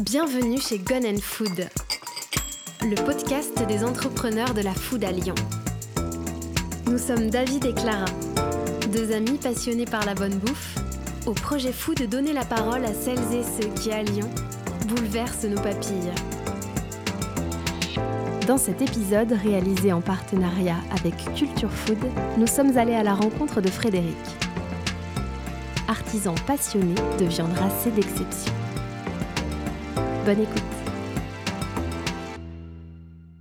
Bienvenue chez Gun Food, le podcast des entrepreneurs de la food à Lyon. Nous sommes David et Clara, deux amis passionnés par la bonne bouffe, au projet fou de donner la parole à celles et ceux qui, à Lyon, bouleversent nos papilles. Dans cet épisode réalisé en partenariat avec Culture Food, nous sommes allés à la rencontre de Frédéric, artisan passionné de viande racée d'exception. Bonne écoute.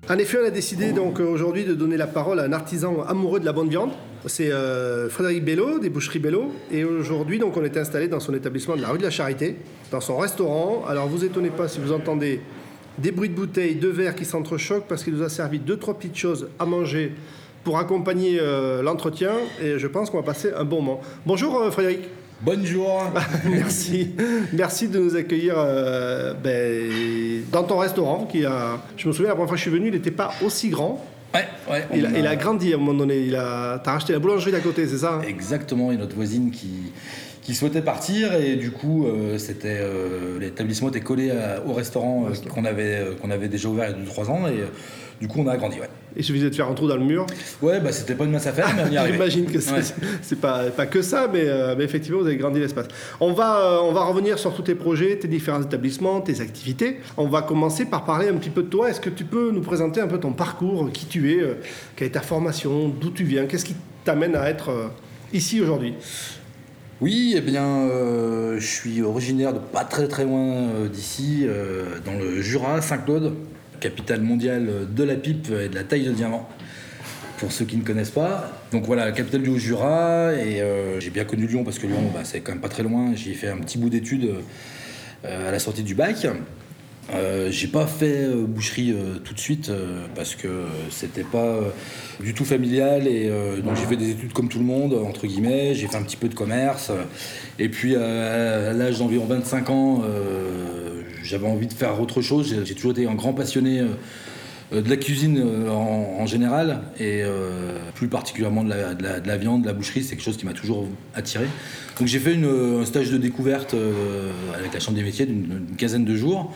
En effet, on a décidé donc aujourd'hui de donner la parole à un artisan amoureux de la bonne viande. C'est euh, Frédéric Bello, des Boucheries Bello. Et aujourd'hui, donc, on est installé dans son établissement de la rue de la Charité, dans son restaurant. Alors, vous étonnez pas si vous entendez des bruits de bouteilles, de verres qui s'entrechoquent parce qu'il nous a servi deux, trois petites choses à manger pour accompagner euh, l'entretien. Et je pense qu'on va passer un bon moment. Bonjour euh, Frédéric. Bonjour. Merci. Merci de nous accueillir euh, ben, dans ton restaurant. Qui a, je me souviens, la première fois que je suis venu, il n'était pas aussi grand. Ouais, ouais. Il a, on il a grandi à un moment donné. Il a, t'as racheté la boulangerie d'à côté, c'est ça Exactement, il y a notre voisine qui, qui souhaitait partir et du coup euh, c'était euh, l'établissement était collé à- au restaurant euh, qu'on avait qu'on avait déjà ouvert il y a 2-3 ans et du coup on a agrandi ouais. Il suffisait de faire un trou dans le mur. Ouais bah c'était pas une mince affaire mais on y arrivait. J'imagine que c'est, Ouais. pas, pas que ça, mais, euh, mais effectivement, vous avez grandi l'espace. On va, euh, on va revenir sur tous tes projets, tes différents établissements, tes activités. On va commencer par parler un petit peu de toi. Est-ce que tu peux nous présenter un peu ton parcours, qui tu es, euh, quelle est ta formation, d'où tu viens, qu'est-ce qui t'amène à être ici aujourd'hui? Oui, eh bien, euh, je suis originaire de pas très très loin d'ici, euh, dans le Jura, Saint-Claude, capitale mondiale de la pipe et de la taille de diamant. Pour ceux qui ne connaissent pas. Donc voilà, capitale du Haut-Jura, et euh, j'ai bien connu Lyon parce que Lyon, bah, c'est quand même pas très loin. J'y ai fait un petit bout d'études euh, à la sortie du bac. Euh, j'ai pas fait euh, boucherie euh, tout de suite parce que c'était pas du tout familial et donc j'ai fait des études comme tout le monde entre guillemets j'ai fait un petit peu de commerce et puis à l'âge d'environ 25 ans j'avais envie de faire autre chose j'ai toujours été un grand passionné de la cuisine en, général et plus particulièrement de la, de la- de la viande, de la boucherie, c'est quelque chose qui m'a toujours attiré. Donc j'ai fait un stage de découverte avec la Chambre des métiers d'une quinzaine de jours.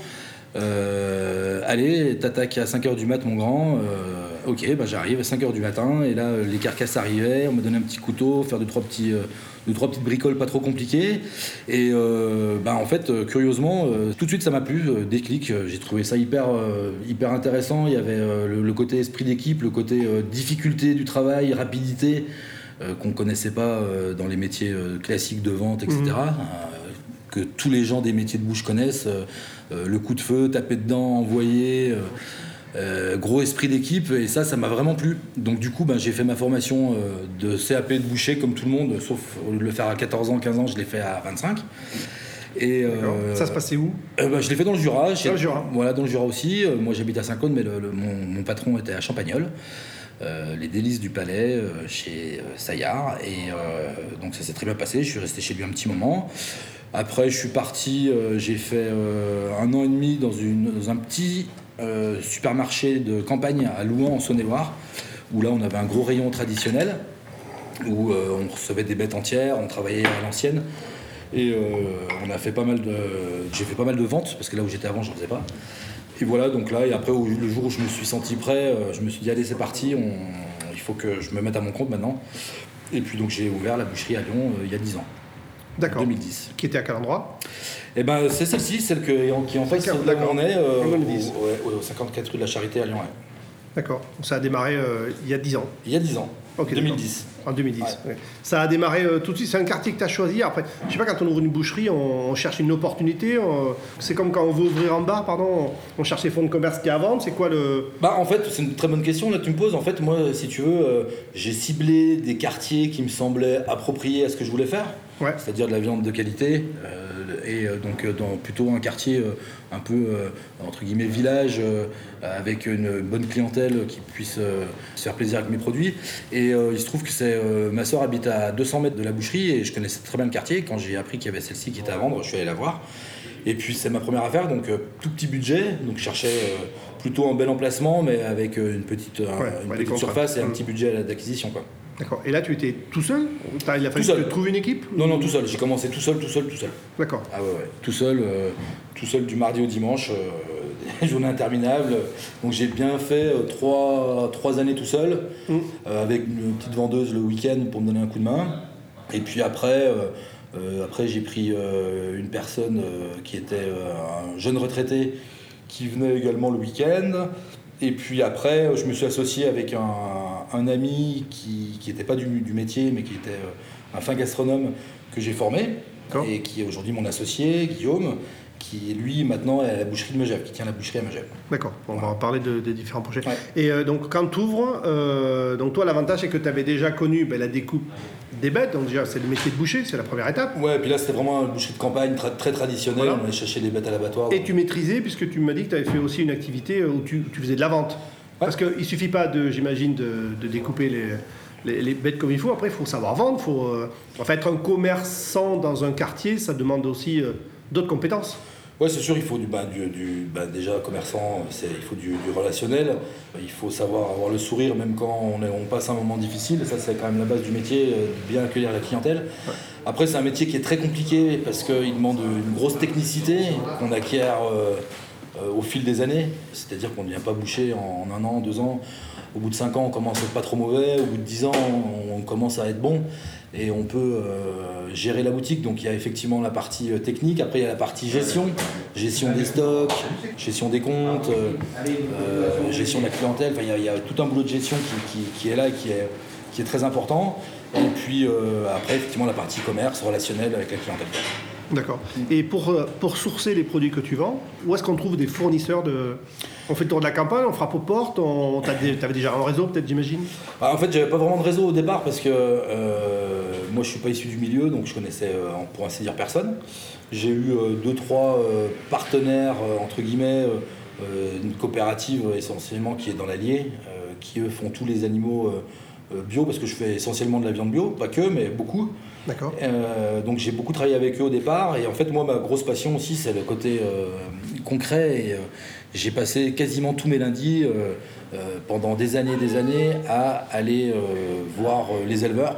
Euh, allez, t'attaques à 5h du mat mon grand, Euh, ok, bah j'arrive à 5h du matin et là euh, les carcasses arrivaient, on m'a donné un petit couteau, faire deux trois, petits, euh, deux, trois petites bricoles pas trop compliquées. Et bah, en fait curieusement tout de suite ça m'a plu, déclic, j'ai trouvé ça hyper, hyper intéressant, il y avait le, le côté esprit d'équipe, le côté difficulté du travail, rapidité qu'on connaissait pas dans les métiers classiques de vente, etc. que tous les gens des métiers de bouche connaissent. euh, euh, le coup de feu, taper dedans, envoyer, euh, gros esprit d'équipe, et ça, ça m'a vraiment plu. Donc du coup, ben, j'ai fait ma formation de CAP de boucher comme tout le monde, sauf au lieu de le faire à 14 ans, 15 ans, je l'ai fait à 25. Et euh, Ça se passait où? euh, bah, je l'ai fait dans le Jura. Dans le Jura. Voilà, dans le Jura aussi. Moi, j'habite à Saint-Claude, mais le- le- mon, mon patron était à Champagnol. Euh, les délices du palais chez Saillard. Et donc, ça s'est très bien passé. Je suis resté chez lui un petit moment. Après, je suis parti. euh, J'ai fait euh, un an et demi dans, un petit euh, supermarché de campagne à Louan, en Saône-et-Loire, où là, on avait un gros rayon traditionnel où on recevait des bêtes entières, on travaillait à l'ancienne. Et on a fait pas mal de. J'ai fait pas mal de ventes, parce que là où j'étais avant, j'en faisais pas. Et voilà, donc là, et après, le jour où je me suis senti prêt, je me suis dit, allez, c'est parti, il faut que je me mette à mon compte maintenant. Et puis donc j'ai ouvert la boucherie à Lyon il y a 10 ans, D'accord. 2010. Qui était à quel endroit? Et ben c'est celle-ci, celle que- qui est en de là où on est, euh, En 2010. au, ouais, au 54 rue de la Charité à Lyon. ouais. D'accord. Ça a démarré euh, il y a 10 ans. Il y a 10 ans, Ok, 2010. En 2010. Ouais. ouais. Ça a démarré euh, tout de suite. C'est un quartier que tu as choisi. Après, je sais pas, quand on ouvre une boucherie, on, on cherche une opportunité. on- C'est comme quand on veut ouvrir un bar, pardon. On, cherche les fonds de commerce qui à vendre. C'est quoi le? Bah en fait c'est une très bonne question là que tu me poses. En fait moi si tu veux euh, j'ai ciblé des quartiers qui me semblaient appropriés à ce que je voulais faire, Ouais. c'est-à-dire de la viande de qualité euh, et euh, donc euh, dans plutôt un quartier un peu entre guillemets village avec une bonne clientèle qui puisse se faire plaisir avec mes produits. Et il se trouve que c'est ma soeur habite à 200 mètres de la boucherie et je connaissais très bien le quartier. Quand j'ai appris qu'il y avait celle-ci qui était à vendre, je suis allé la voir. Et puis c'est ma première affaire, donc euh, tout petit budget, donc je cherchais euh, plutôt un bel emplacement, mais avec euh, une petite, Ouais, une ouais, des petite surface et un Mm. petit budget d'acquisition. quoi. D'accord. Et là, tu étais tout seul T'as- Il a fallu Tout seul. que tu trouves une équipe Non, non, tout seul. J'ai commencé tout seul, tout seul, tout seul. D'accord. Ah ouais, ouais. Tout seul, euh, tout seul du mardi au dimanche, euh, des journées interminables. Donc j'ai bien fait euh, trois, trois années tout seul, Mm. euh, avec une petite vendeuse le week-end pour me donner un coup de main. Et puis après, euh, euh, après j'ai pris euh, une personne euh, qui était euh, un jeune retraité qui venait également le week-end. Et puis après, je me suis associé avec un, un ami qui n'était pas du, du métier, mais qui était euh, un fin gastronome que j'ai formé et qui est aujourd'hui mon associé, Guillaume, qui lui maintenant est à la boucherie de Megève, qui tient la boucherie à Megève. D'accord. On va en parler de- des différents projets. Ouais. Et euh, donc, quand tu ouvres, donc toi, l'avantage, c'est que tu avais déjà connu ben, la découpe des bêtes. Donc, déjà, c'est le métier de boucher, c'est la première étape. Ouais, puis là c'était vraiment une boucherie de campagne très, très traditionnelle, Voilà. on allait chercher des bêtes à l'abattoir. Et tu maîtrisais, puisque tu m'as dit que tu avais fait aussi une activité euh, où tu, tu faisais de la vente. Parce qu'il ne suffit pas, de, j'imagine, de, de découper les, les, les bêtes comme il faut. Après, il faut savoir vendre. Faut, euh, en fait, être un commerçant dans un quartier, ça demande aussi euh, d'autres compétences. Ouais, c'est sûr, il faut du, bah, du, du- bah, déjà commerçant, c'est, il faut du, du relationnel, il faut savoir avoir le sourire même quand on, est- on passe un moment difficile, et ça c'est quand même la base du métier, euh, bien accueillir la clientèle. Après c'est un métier qui est très compliqué parce qu'il demande une grosse technicité qu'on acquiert euh, euh, au fil des années, c'est-à-dire qu'on ne devient pas boucher en, un an, deux ans. Au bout de cinq ans, on commence à être pas trop mauvais. Au bout de dix ans, on commence à être bon. Et on peut euh, gérer la boutique. Donc il y a effectivement la partie euh, technique. Après, il y a la partie gestion. Gestion des stocks, gestion des comptes, gestion de la clientèle. Il y a- tout un boulot de gestion qui, est là et qui est, qui est très important. Et puis après, effectivement, la partie commerce, relationnel avec la clientèle. D'accord. Et pour, euh, pour sourcer les produits que tu vends, où est-ce qu'on trouve des fournisseurs de... On fait le tour de la campagne, on frappe aux portes, on... tu avais déjà un réseau peut-être, j'imagine? Ah, en fait, j'avais pas vraiment de réseau au départ parce que euh, moi je suis pas issu du milieu, donc je connaissais euh, pour ainsi dire personne. J'ai eu euh, deux, trois partenaires, entre guillemets, une coopérative essentiellement qui est dans l'Allier, qui eux font tous les animaux bio parce que je fais essentiellement de la viande bio, pas que, mais beaucoup. D'accord. Euh, donc j'ai beaucoup travaillé avec eux au départ et en fait moi ma grosse passion aussi c'est le côté euh, concret et euh, j'ai passé quasiment tous mes lundis euh, euh, pendant des années des années à aller euh, voir euh, les éleveurs,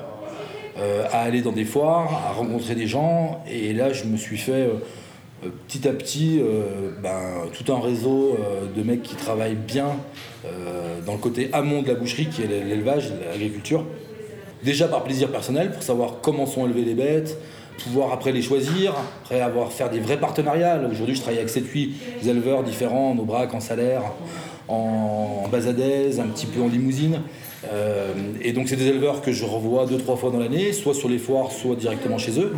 euh, à aller dans des foires, à rencontrer des gens et là je me suis fait euh, euh, petit à petit euh, ben, tout un réseau euh, de mecs qui travaillent bien euh, dans le côté amont de la boucherie qui est l'élevage, l'agriculture déjà par plaisir personnel pour savoir comment sont élevées les bêtes, pouvoir après les choisir, après avoir faire des vrais partenariats. Aujourd'hui, je travaille avec 7-8 éleveurs différents, en Aubrac, en Salaire, en, en Bazadaise, un petit peu en Limousine. Euh, et donc, c'est des éleveurs que je revois deux, trois fois dans l'année, soit sur les foires, soit directement chez eux.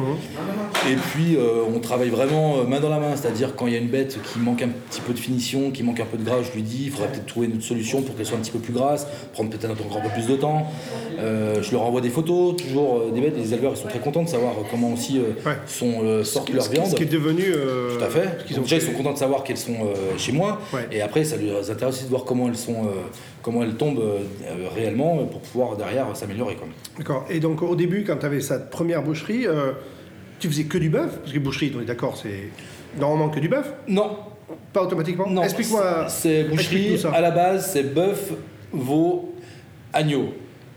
Et puis, euh, on travaille vraiment euh, main dans la main, c'est-à-dire quand il y a une bête qui manque un petit peu de finition, qui manque un peu de gras, je lui dis, il faudrait peut-être trouver une autre solution pour qu'elle soit un petit peu plus grasse, prendre peut-être encore un peu plus de temps. Euh, je leur envoie des photos, toujours des bêtes, les éleveurs ils sont très contents de savoir comment aussi Ouais. sont, sortent leur viande. Ce qui est devenu... Tout à fait. Donc ont déjà, ils sont contents de savoir qu'elles sont chez moi. Ouais. Et après, ça les intéresse aussi de voir comment elles, sont, comment elles tombent euh, réellement pour pouvoir derrière s'améliorer. D'accord. Et donc au début, quand tu avais cette première boucherie, euh, tu faisais que du bœuf? Parce que boucherie, on est d'accord, c'est normalement que du bœuf? Non, Pas automatiquement? Non. Explique-moi. C'est boucherie. explique-nous ça. À la base, c'est bœuf, veau, agneau.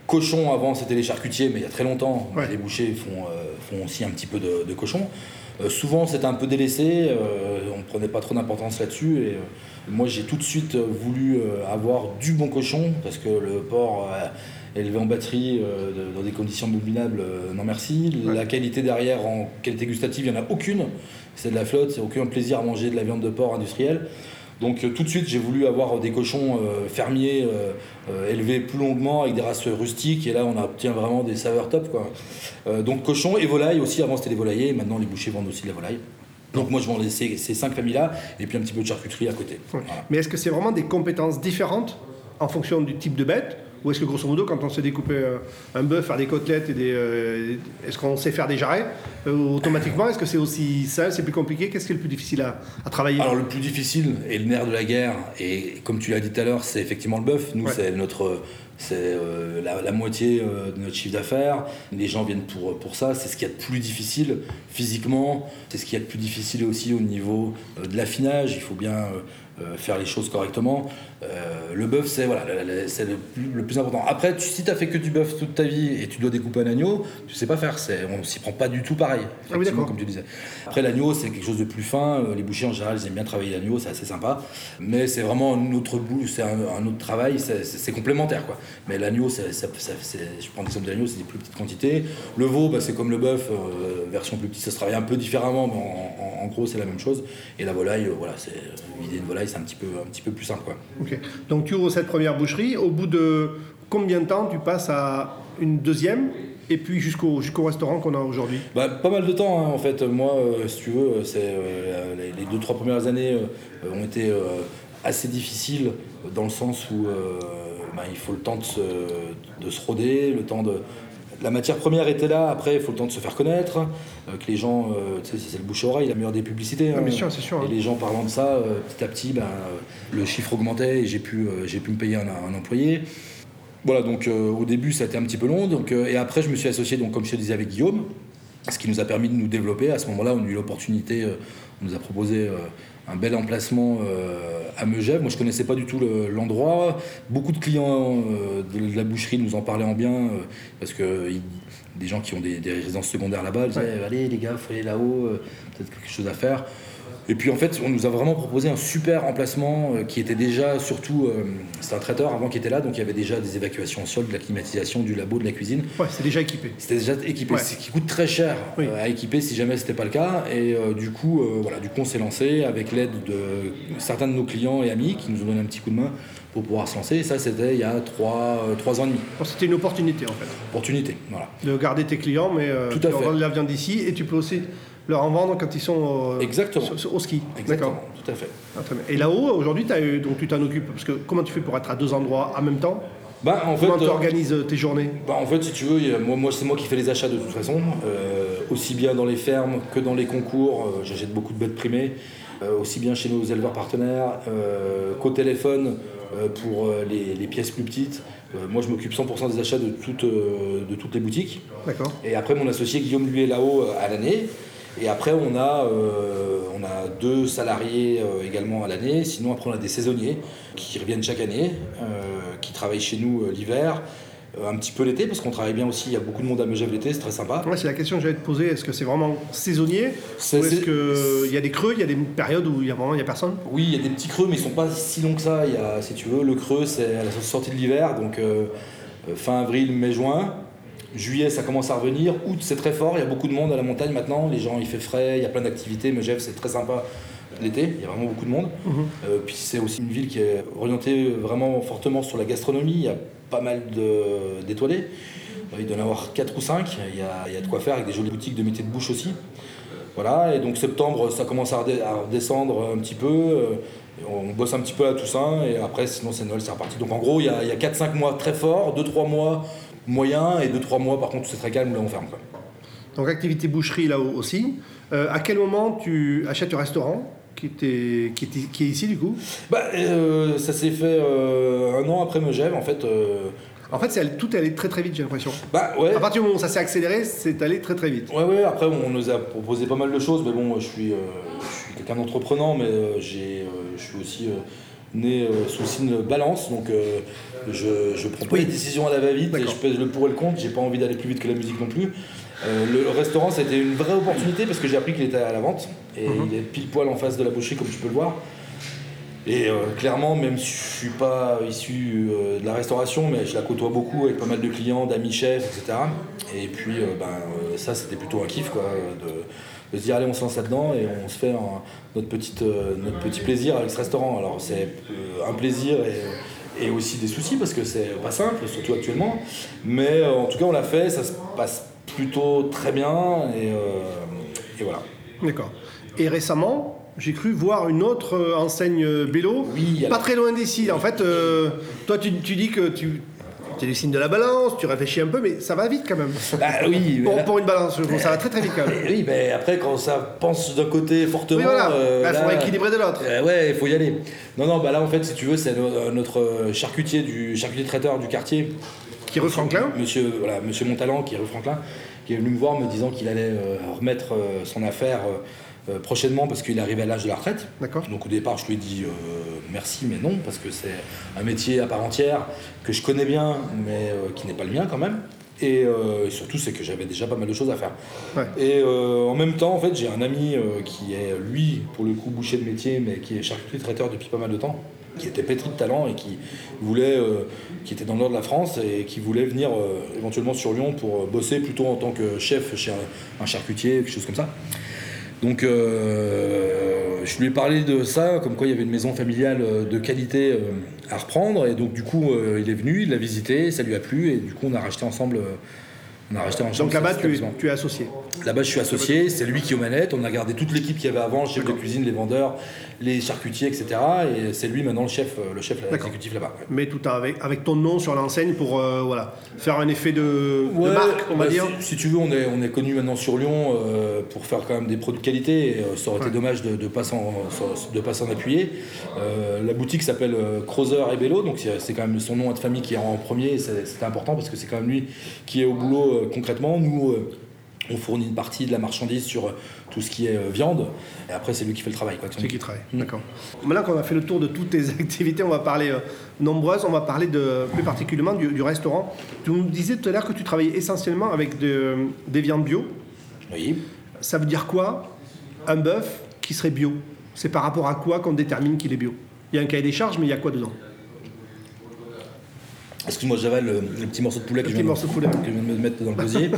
Cochon, avant, c'était les charcutiers, mais il y a très longtemps, Ouais. les bouchers font, euh, font aussi un petit peu de, de cochon. Euh, souvent, c'était un peu délaissé, euh, on ne prenait pas trop d'importance là-dessus. Et euh, moi, j'ai tout de suite voulu avoir du bon cochon, parce que le porc élevé en batterie, euh, de- dans des conditions abominables, euh, non merci. Ouais. La qualité derrière, en qualité gustative, il n'y en a aucune. C'est de la flotte, c'est aucun plaisir à manger de la viande de porc industrielle. Donc euh, tout de suite, j'ai voulu avoir des cochons euh, fermiers euh, euh, élevés plus longuement avec des races rustiques. Et là, on obtient vraiment des saveurs top. Quoi. Euh, donc cochon et volaille aussi. Avant, c'était des volaillers. et Maintenant, les bouchers vendent aussi de la volaille. Donc moi, je vends les- ces, ces cinq familles-là et puis un petit peu de charcuterie à côté. Ouais. Voilà. Mais est-ce que c'est vraiment des compétences différentes en fonction du type de bête Ou est-ce que grosso modo, quand on sait découper euh, un bœuf, faire des côtelettes, et des, euh, est-ce qu'on sait faire des jarrets euh, automatiquement Est-ce que c'est aussi simple, c'est plus compliqué? Qu'est-ce qui est le plus difficile à, à travailler? Alors le plus difficile et le nerf de la guerre, et comme tu l'as dit tout à l'heure, c'est effectivement le bœuf. Nous, Ouais. c'est notre, c'est euh, la, moitié euh, de notre chiffre d'affaires. Les gens viennent pour, pour ça. C'est ce qu'il y a de plus difficile physiquement. C'est ce qu'il y a de plus difficile aussi au niveau de l'affinage. Il faut bien faire les choses correctement. Euh, le bœuf, c'est voilà, c'est le, plus important. Après, tu, si tu as fait que du bœuf toute ta vie et tu dois découper un agneau, tu sais pas faire. On s'y prend pas du tout pareil, ah oui, comme tu disais. Après, l'agneau, c'est quelque chose de plus fin. Euh, les bouchers, en général, ils aiment bien travailler l'agneau, c'est assez sympa. Mais c'est vraiment un autre bout, c'est un, autre travail, c'est, complémentaire. Quoi. Mais l'agneau, je prends l'exemple de l'agneau, c'est des plus petites quantités. Le veau, bah, c'est comme le bœuf, euh, version plus petite, ça se travaille un peu différemment, mais en, gros, c'est la même chose. Et la volaille, voilà, c'est, l'idée une volaille, c'est un petit peu, un petit peu plus simple. Quoi. Donc tu ouvres cette première boucherie. Au bout de combien de temps tu passes à une deuxième et puis jusqu'au jusqu'au restaurant qu'on a aujourd'hui? Bah, Pas mal de temps hein, en fait. Moi, euh, si tu veux, c'est, euh, les, deux, trois premières années euh, ont été assez difficiles dans le sens où bah, il faut le temps de se, de se roder, le temps de, la matière première était là, après il faut le temps de se faire connaître, euh, que les gens, euh, tu sais, c'est le bouche-oreille, la meilleure des publicités. Ah, sûr, c'est sûr. Et hein. les gens parlant de ça, euh, petit à petit, ben, le chiffre augmentait et j'ai pu, j'ai pu me payer un, employé. Voilà, donc au début ça a été un petit peu long, donc, et après je me suis associé, donc, comme je te disais, avec Guillaume, ce qui nous a permis de nous développer. À ce moment-là, on a eu l'opportunité, on nous a proposé un bel emplacement euh, à Megève. Moi, je connaissais pas du tout l'endroit. Beaucoup de clients euh, de la boucherie nous en parlaient en bien euh, parce que des gens qui ont des, résidences secondaires là-bas disaient Allez, les gars, il faut aller là-haut, peut-être quelque chose à faire. Et puis en fait, on nous a vraiment proposé un super emplacement euh, qui était déjà surtout. Euh, c'était un traiteur avant qui était là, donc il y avait déjà des évacuations au sol, de la climatisation, du labo, de la cuisine. Ouais, c'était déjà équipé. C'était déjà équipé, ce qui coûte très cher euh, à équiper si jamais c'était pas le cas. Et du coup, voilà, du coup, on s'est lancé avec l'aide de certains de nos clients et amis qui nous ont donné un petit coup de main pour pouvoir se lancer. Et ça, c'était il y a trois, ans et demi. C'était une opportunité en fait. Opportunité, voilà. De garder tes clients, mais Tout à de la viande d'ici et tu peux aussi leur en vendre quand ils sont Exactement. Au, ski. Exactement, tout à fait. Ah, et là-haut, aujourd'hui, donc tu t'en occupes parce que comment tu fais pour être à deux endroits en même temps? Bah, en Comment tu euh, organises tes journées? bah, En fait, si tu veux, moi, moi c'est moi qui fais les achats de toute façon, euh, aussi bien dans les fermes que dans les concours. Euh, j'achète beaucoup de bêtes primées, aussi bien chez nos éleveurs partenaires qu'au téléphone pour les, les, pièces plus petites. moi, je m'occupe 100% des achats de toutes, de toutes les boutiques. D'accord. Et après, mon associé Guillaume, lui, est là-haut à l'année. Et après, on a, euh, on a deux salariés euh, également à l'année. Sinon, après, on a des saisonniers qui reviennent chaque année, euh, qui travaillent chez nous l'hiver. Un petit peu l'été, parce qu'on travaille bien aussi, il y a beaucoup de monde à Megève l'été, c'est très sympa. Ouais, c'est la question que j'allais te poser, est-ce que c'est vraiment saisonnier Ou est-ce qu'il y a des creux, il y a des périodes où il y a vraiment y a personne? Oui, il y a des petits creux, mais ils sont pas si longs que ça. Il y a, si tu veux, le creux, c'est à la sortie de l'hiver, donc fin avril, mai, juin. Juillet, ça commence à revenir. Août, c'est très fort. Il y a beaucoup de monde à la montagne maintenant. Les gens, il fait frais. Il y a plein d'activités. Megève, c'est très sympa l'été. Il y a vraiment beaucoup de monde. Mhm. Euh, puis c'est aussi une ville qui est orientée vraiment fortement sur la gastronomie. Il y a pas mal d'étoilés. Euh, il doit y en avoir 4 ou 5. Il y, a, il y, a, de quoi faire avec des jolies boutiques de métiers de bouche aussi. Voilà, et donc septembre, ça commence à redescendre un petit peu. Euh, on bosse un petit peu à Toussaint, et après, sinon, c'est Noël, c'est reparti. Donc en gros, il y a, a 4-5 mois très forts, 2-3 mois moyen et 2-3 mois par contre c'est très calme là on ferme. Quoi. Donc activité boucherie là aussi. Euh, à quel moment tu achètes le restaurant qui, était, qui, était, qui est ici du coup? Bah, euh, Ça s'est fait euh, un an après Megève en fait. En fait, c'est, tout est allé très très vite, j'ai l'impression. Bah ouais. À partir du moment où ça s'est accéléré, c'est allé très très vite. Ouais, ouais. Après, on nous a proposé pas mal de choses, mais bon, je suis, suis quelqu'un d'entreprenant, mais j'ai, je suis aussi né sous signe balance, donc je, je prends pas les décisions à la va-vite et je pèse le pour et le contre. J'ai pas envie d'aller plus vite que la musique non plus. Euh, le restaurant, c'était une vraie opportunité parce que j'ai appris qu'il était à la vente et mhm. il est pile poil en face de la boucherie, comme tu peux le voir. Et euh, clairement, même si je suis pas issu euh, de la restauration, mais je la côtoie beaucoup avec pas mal de clients, d'amis chefs, etc. Et puis, ben, ça, c'était plutôt un kiff, quoi, de, se dire allez, on se lance là-dedans et on se fait notre, petite, notre petit plaisir avec ce restaurant. Alors, c'est un plaisir et et aussi des soucis parce que c'est pas simple, surtout actuellement. Mais euh, en tout cas, on l'a fait, ça se passe plutôt très bien et, euh, voilà. D'accord. Et récemment, j'ai cru voir une autre euh, enseigne Bélo, oui, pas très loin d'ici. En fait, toi, tu, dis que tu tu es du signe de la balance, tu réfléchis un peu, mais ça va vite quand même. Bah oui, pour, là- pour une balance, ça va très très vite quand même. Oui, mais après, quand ça pense d'un côté fortement. Oui, voilà, euh, là- faudrait équilibrer de l'autre. Euh, ouais, il faut y aller. Non, non, bah là, en fait, si tu veux, c'est no- notre charcutier, du, charcutier traiteur du quartier, Qui rue Franklin monsieur, voilà, monsieur Montalan, qui est rue Franklin, qui est venu me voir me disant qu'il allait euh, remettre euh, son affaire euh, prochainement parce qu'il arrive à l'âge de la retraite. D'accord. Donc au départ, je lui ai dit euh, merci, mais non, parce que c'est un métier à part entière que je connais bien, mais euh, qui n'est pas le mien quand même. Et et surtout, c'est que j'avais déjà pas mal de choses à faire. Ouais. Et en même temps, en fait, j'ai un ami qui est, lui, pour le coup, boucher de métier, mais qui est charcutier traiteur depuis pas mal de temps, qui était pétri de talent et qui voulait, qui était dans le nord de la France et qui voulait venir éventuellement sur Lyon pour bosser plutôt en tant que chef chez un, un charcutier, quelque chose comme ça. Donc, euh, je lui ai parlé de ça, comme quoi il y avait une maison familiale euh, de qualité euh, à reprendre. Et donc, du coup, il est venu, il l'a visité, ça lui a plu. Et du coup, on a racheté ensemble. On a racheté ensemble Donc là-bas, tu, es- établissement. tu es associé. Là-bas, je suis associé, c'est lui qui est aux manettes. On a gardé toute l'équipe qu'il y avait avant, chef de cuisine, les vendeurs, les charcutiers, etc. Et c'est lui maintenant le chef, euh, le chef exécutif là-bas. ouais. Mais tout avec, avec ton nom sur l'enseigne pour euh, voilà, faire un effet de, de Ouais, marque, on va bah, dire. Si, si tu veux, on est, on est connu maintenant sur Lyon euh, pour faire quand même des produits de qualité. Et, euh, ça aurait Ouais. été dommage de ne pas s'en de pas s'en appuyer. La boutique s'appelle Creuser et Bello, donc c'est quand même son nom de famille qui est en premier. c'est- important parce que c'est quand même lui qui est au boulot concrètement. Nous, euh, on fournit une partie de la marchandise sur euh, tout ce qui est euh, viande. Et après, c'est lui qui fait le travail. quoi. C'est qui travaille. Mm. D'accord. Maintenant qu'on a fait le tour de toutes tes activités, on va parler euh, nombreuses. On va parler de, plus particulièrement du, du restaurant. Tu nous disais tout à l'heure que tu travaillais essentiellement avec de- des viandes bio. Oui. Ça veut dire quoi Un bœuf qui serait bio? C'est par rapport à quoi qu'on détermine qu'il est bio? Il y a un cahier des charges, mais il y a quoi dedans? Excuse-moi, j'avale le, le petit morceau de poulet que, je viens, morceau de poulet. que je viens de me mettre dans le gosier.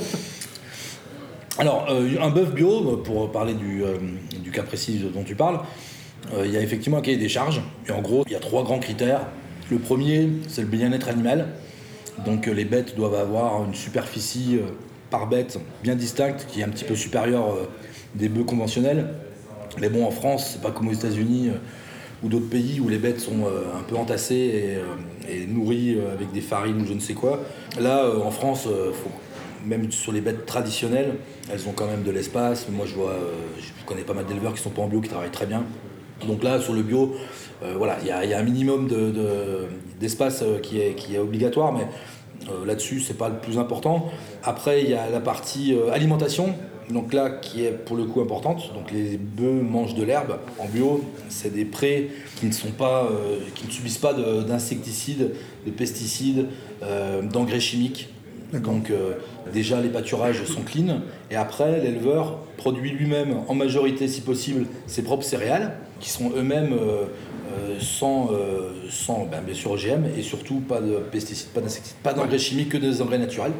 Alors, euh, un bœuf bio, pour parler du, euh, du cas précis dont tu parles, euh, il y a effectivement un cahier des charges. Et en gros, il y a trois grands critères. Le premier, c'est le bien-être animal. Donc, les bêtes doivent avoir une superficie par bête bien distincte, qui est un petit peu supérieure des bœufs conventionnels. Mais bon, en France, c'est pas comme aux États-Unis euh, ou d'autres pays où les bêtes sont euh, un peu entassées et, euh, et nourries euh, avec des farines ou je ne sais quoi. Là, euh, en France, euh, même sur les bêtes traditionnelles, elles ont quand même de l'espace. Moi, je vois, je connais pas mal d'éleveurs qui sont pas en bio, qui travaillent très bien. Donc là, sur le bio, voilà, il y, a- un minimum de- de- d'espace qui, est, obligatoire, mais là-dessus, c'est pas le plus important. Après, il y a la partie alimentation, donc là, qui est pour le coup importante. Donc les bœufs mangent de l'herbe en bio. C'est des prés qui ne sont pas, euh, qui ne subissent pas de- d'insecticides, de, pesticides, euh, d'engrais chimiques. Donc euh, déjà les pâturages sont clean et après l'éleveur produit lui-même en majorité si possible ses propres céréales qui sont eux-mêmes euh, euh, sans, euh, sans ben, bien sûr OGM et surtout pas de pesticides, pas d'insecticides, pas d'engrais chimiques que des engrais naturels.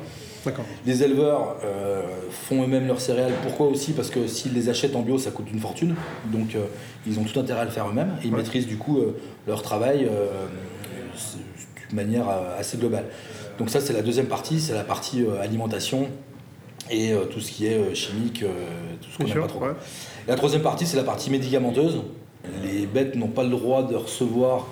Les éleveurs euh, font eux-mêmes leurs céréales. Pourquoi aussi? Parce que s'ils les achètent en bio, ça coûte une fortune. Donc euh, ils ont tout intérêt à le faire eux-mêmes. Ils Ouais. maîtrisent du coup euh, leur travail d'une manière assez globale. Donc ça, c'est la deuxième partie, c'est la partie alimentation et tout ce qui est chimique, tout ce qu'on n'aime pas trop. ouais. La troisième partie, c'est la partie médicamenteuse. Les bêtes n'ont pas le droit de recevoir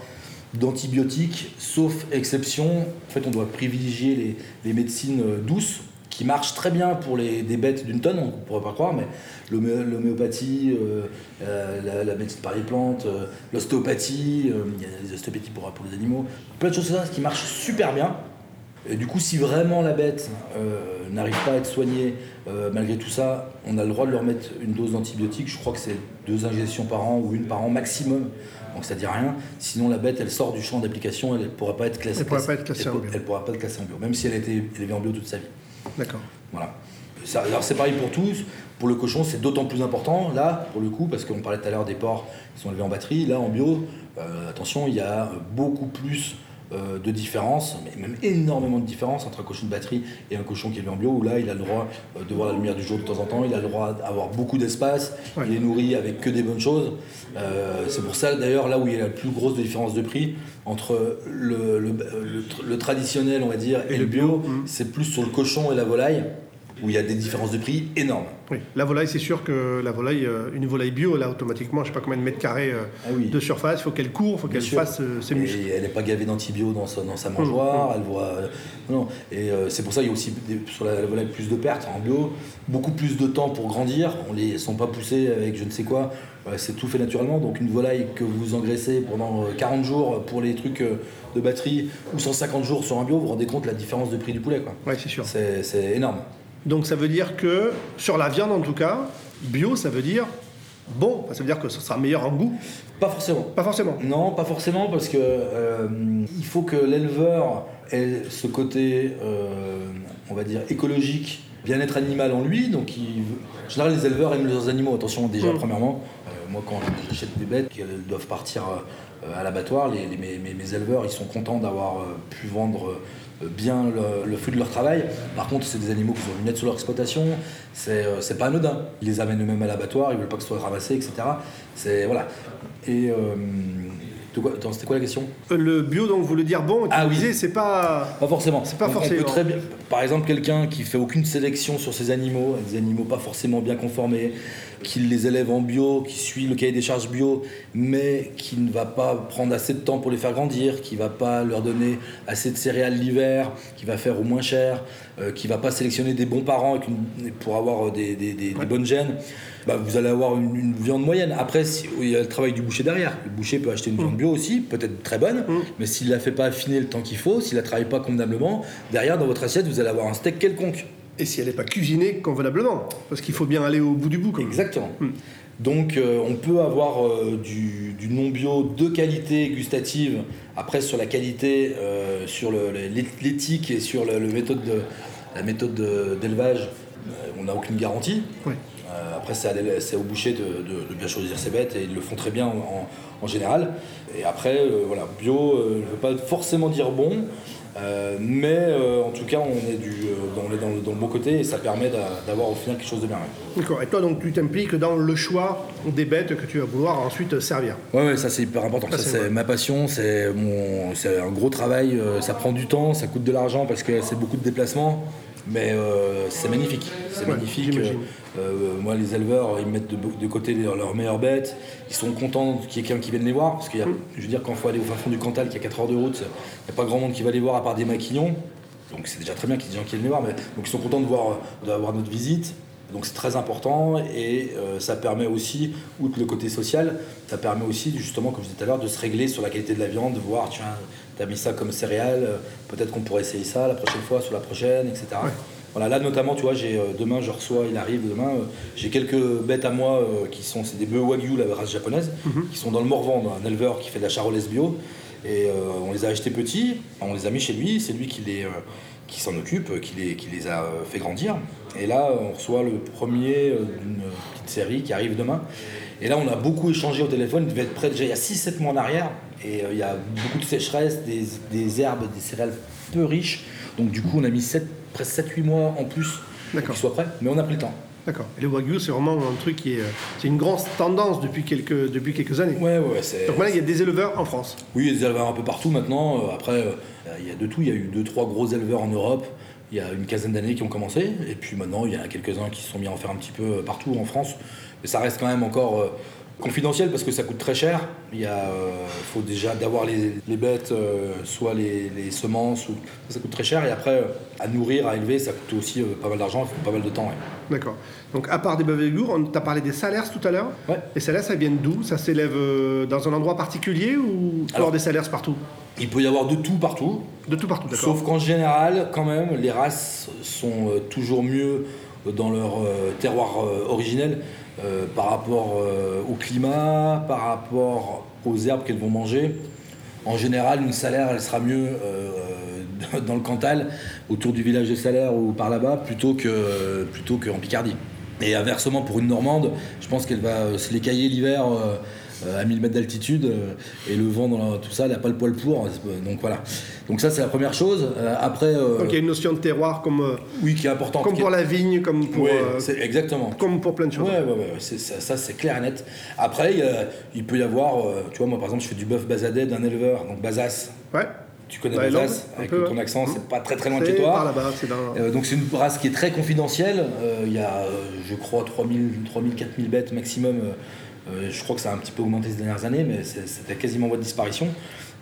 d'antibiotiques, sauf exception. En fait, on doit privilégier les, les médecines euh, douces, qui marchent très bien pour les, des bêtes d'une tonne, on ne pourrait pas croire, mais l'homé- l'homéopathie, euh, euh, la, médecine par les plantes, l'ostéopathie, il y a des ostéopathies pour, pour les animaux, plein de choses comme ça qui marchent super bien. Et du coup, si vraiment la bête n'arrive pas à être soignée, malgré tout ça, on a le droit de leur mettre une dose d'antibiotiques. Je crois que c'est deux injections par an ou une par an maximum. Donc ça dit rien. Sinon, la bête, elle sort du champ d'application, elle ne pourra pas être classée. Elle pourra pas être classée elle en bio. Elle pourra pas être classée en bio, même si elle a été élevée en bio toute sa vie. D'accord. Voilà. Ça- alors c'est pareil pour tous. Pour le cochon, c'est d'autant plus important, là, pour le coup, parce qu'on parlait tout à l'heure des porcs qui sont élevés en batterie. Là, en bio, euh, attention, il y a beaucoup plus euh, de différence, mais même énormément de différence entre un cochon de batterie et un cochon qui est en bio, où là, il a le droit euh, de voir la lumière du jour de temps en temps, il a le droit d'avoir beaucoup d'espace, Ouais. il est nourri avec que des bonnes choses. Euh, c'est pour ça, d'ailleurs, là où il y a la plus grosse différence de prix entre le, le- le tr- le traditionnel, on va dire, et, Et le bio, bio, mm. c'est plus sur le cochon et la volaille. Où il y a des différences de prix énormes. Oui, la volaille, c'est sûr que la volaille, euh, une volaille bio, là, automatiquement, je sais pas combien de mètres carrés euh, Ah oui. de surface, il faut qu'elle court, il faut qu'elle fasse euh, ses muscles. Et elle n'est pas gavée d'antibio dans sa, dans sa mangeoire, elle voit. non, et c'est pour ça qu'il y a aussi sur la, la volaille plus de pertes en bio, beaucoup plus de temps pour grandir. On les sont pas poussés avec je ne sais quoi. C'est tout fait naturellement. Donc une volaille que vous engraissez pendant euh, 40 jours pour les trucs de batterie ou 150 jours sur un bio, vous vous rendez compte la différence de prix du poulet. Ouais, c'est sûr. C'est énorme. Donc ça veut dire que, sur la viande en tout cas, bio, ça veut dire bon, ça veut dire que ce sera meilleur en goût. Pas forcément. Pas forcément. Non, pas forcément, parce que euh, il faut que l'éleveur ait ce côté, euh, on va dire, écologique, bien-être animal en lui. Donc, il- en général, les éleveurs aiment leurs animaux. Attention, déjà, Mm. premièrement, euh, moi, quand j'achète des bêtes qui doivent partir à l'abattoir, les, les- mes, éleveurs, ils sont contents d'avoir pu vendre bien le, le fruit de leur travail. Par contre, c'est des animaux qui ont une aide sur leur exploitation. C'est euh, pas anodin. Ils les amènent eux-mêmes à l'abattoir, ils veulent pas que ce soit ramassé, etc. C'est voilà. Et euh, c'était quoi la question? Euh, Le bio, donc, vous voulez dire bon, Ah oui. c'est pas. Pas forcément. C'est pas On- on forcément. peut très bien- Par exemple, quelqu'un qui fait aucune sélection sur ses animaux, des animaux pas forcément bien conformés, qui les élève en bio, qui suit le cahier des charges bio, mais qui ne va pas prendre assez de temps pour les faire grandir, qui va pas leur donner assez de céréales l'hiver, qui va faire au moins cher, euh, qui va pas sélectionner des bons parents avec une- pour avoir euh, des, des- des- des bonnes gènes, bah, vous allez avoir une, une viande moyenne. Après, si- il y a le travail du boucher derrière. Le boucher peut acheter une viande bio aussi, peut-être très bonne, mais s'il la fait pas affiner le temps qu'il faut, s'il la travaille pas convenablement, derrière dans votre assiette, vous allez avoir un steak quelconque. Et si elle n'est pas cuisinée convenablement Parce qu'il faut bien aller au bout du bout, Exactement. Donc euh, on peut avoir euh, du, du non bio de qualité gustative. Après sur la qualité, euh, sur l'éthique et sur le, le méthode de- la méthode de- d'élevage, on n'a aucune garantie. Euh, après c'est au boucher de, de- de bien choisir ses bêtes et ils le font très bien en, en- en général. Et après voilà, bio ne veut pas forcément dire bon. Euh, mais euh, en tout cas, on est, du, euh, dans, on est dans, le, dans le bon côté et ça permet d'a- d'avoir au final quelque chose de bien. D'accord. Et toi, donc, tu t'impliques dans le choix des bêtes que tu vas vouloir ensuite servir. Ouais, ouais, ça c'est hyper important. Ça, Ça, c'est ma passion, c'est mon, c'est un gros travail. euh, Ça prend du temps, ça coûte de l'argent parce que c'est beaucoup de déplacements, mais euh, c'est magnifique. C'est Ouais, magnifique. j'imagine. Euh, moi, les éleveurs, ils mettent de, de côté leurs meilleures bêtes. Ils sont contents qu'il y ait quelqu'un qui vienne les voir, parce qu'il y a, Mm. je veux dire, quand il faut aller au fin fond du Cantal, qui a 4 heures de route, il n'y a pas grand monde qui va les voir à part des maquignons. Donc c'est déjà très bien qu'il y ait des gens qui viennent les voir, mais donc ils sont contents de voir, d'avoir notre visite. Donc c'est très important et euh, ça permet aussi, outre le côté social, ça permet aussi justement, comme je disais tout à l'heure, de se régler sur la qualité de la viande, de voir, tu as mis ça comme céréales, euh, peut-être qu'on pourrait essayer ça la prochaine fois, sur la prochaine, etc. Voilà, là notamment, tu vois, j'ai euh, demain, je reçois, il arrive demain, euh, j'ai quelques bêtes à moi qui sont, c'est des bœufs wagyu, la race japonaise, qui sont dans le Morvan, un éleveur qui fait de la charolaise bio. Et on les a achetés petits, on les a mis chez lui, c'est lui qui les, qui s'en occupe, qui les, qui les a euh, fait grandir. Et là, on reçoit le premier euh, d'une petite série qui arrive demain. Et là, on a beaucoup échangé au téléphone, il devait être prêt déjà il y a 6-7 mois en arrière. Et euh, il y a beaucoup de sécheresse, des, des herbes, des céréales peu riches. Donc du coup, on a mis 7, presque 7-8 mois en plus pour qu'il soit prêt. Mais on a pris le temps. D'accord. Et le wagyu, c'est vraiment un truc qui est, c'est une grande tendance depuis quelques, depuis quelques années. Ouais, ouais, c'est... Donc maintenant, il y a des éleveurs en France. Oui, il y a des éleveurs un peu partout maintenant. Euh, Après, euh, il y a de tout. Il y a eu deux, trois gros éleveurs en Europe il y a une quinzaine d'années qui ont commencé. Et puis maintenant, il y en a quelques-uns qui se sont mis à en faire un petit peu partout en France. Mais ça reste quand même encore euh, confidentiel parce que ça coûte très cher. Il y a, euh, faut déjà d'avoir les, les bêtes, euh, soit les, les semences, ou, ça coûte très cher. Et après, euh, à nourrir, à élever, ça coûte aussi pas mal d'argent, il faut pas mal de temps. ouais. D'accord. Donc à part des bœufs wagyu, on t'a parlé des salaires tout à l'heure. Ouais. Les salaires, ça vient d'où? Ça s'élève dans un endroit particulier ou Alors- des salaires partout? Il peut y avoir de tout partout. De tout partout, d'accord. Sauf qu'en général, quand même, les races sont toujours mieux dans leur terroir originel euh, par rapport euh, au climat, par rapport aux herbes qu'elles vont manger. En général, une salaire, elle sera mieux euh, dans le Cantal, autour du village de Salaire ou par là-bas, plutôt que plutôt qu'en Picardie. Et inversement, pour une Normande, je pense qu'elle va se l'écailler l'hiver euh, euh, à 1000 mètres d'altitude euh, et le vent dans la- tout ça, elle n'a pas le poil pour. Donc voilà. Donc ça, c'est la première chose. Euh, après, euh, Donc il y a une notion de terroir comme, euh, oui, qui est importante. comme pour la vigne, comme pour, Ouais, euh, exactement. comme pour plein de choses. Ouais, ouais, ouais, ça, ça, c'est clair et net. Après, il, a- il peut y avoir, euh, tu vois, moi par exemple, je fais du bœuf basadé d'un éleveur, donc Bazas. Ouais. tu connais Lande, un avec peu, ton accent, c'est pas très très loin de chez toi. par là-bas, c'est dans. Euh, donc c'est une race qui est très confidentielle. Euh, Il y a, euh, je crois, 3000, 3000, 4000 bêtes maximum. Euh, je crois que ça a un petit peu augmenté ces dernières années, mais c'est- c'était quasiment en voie de disparition.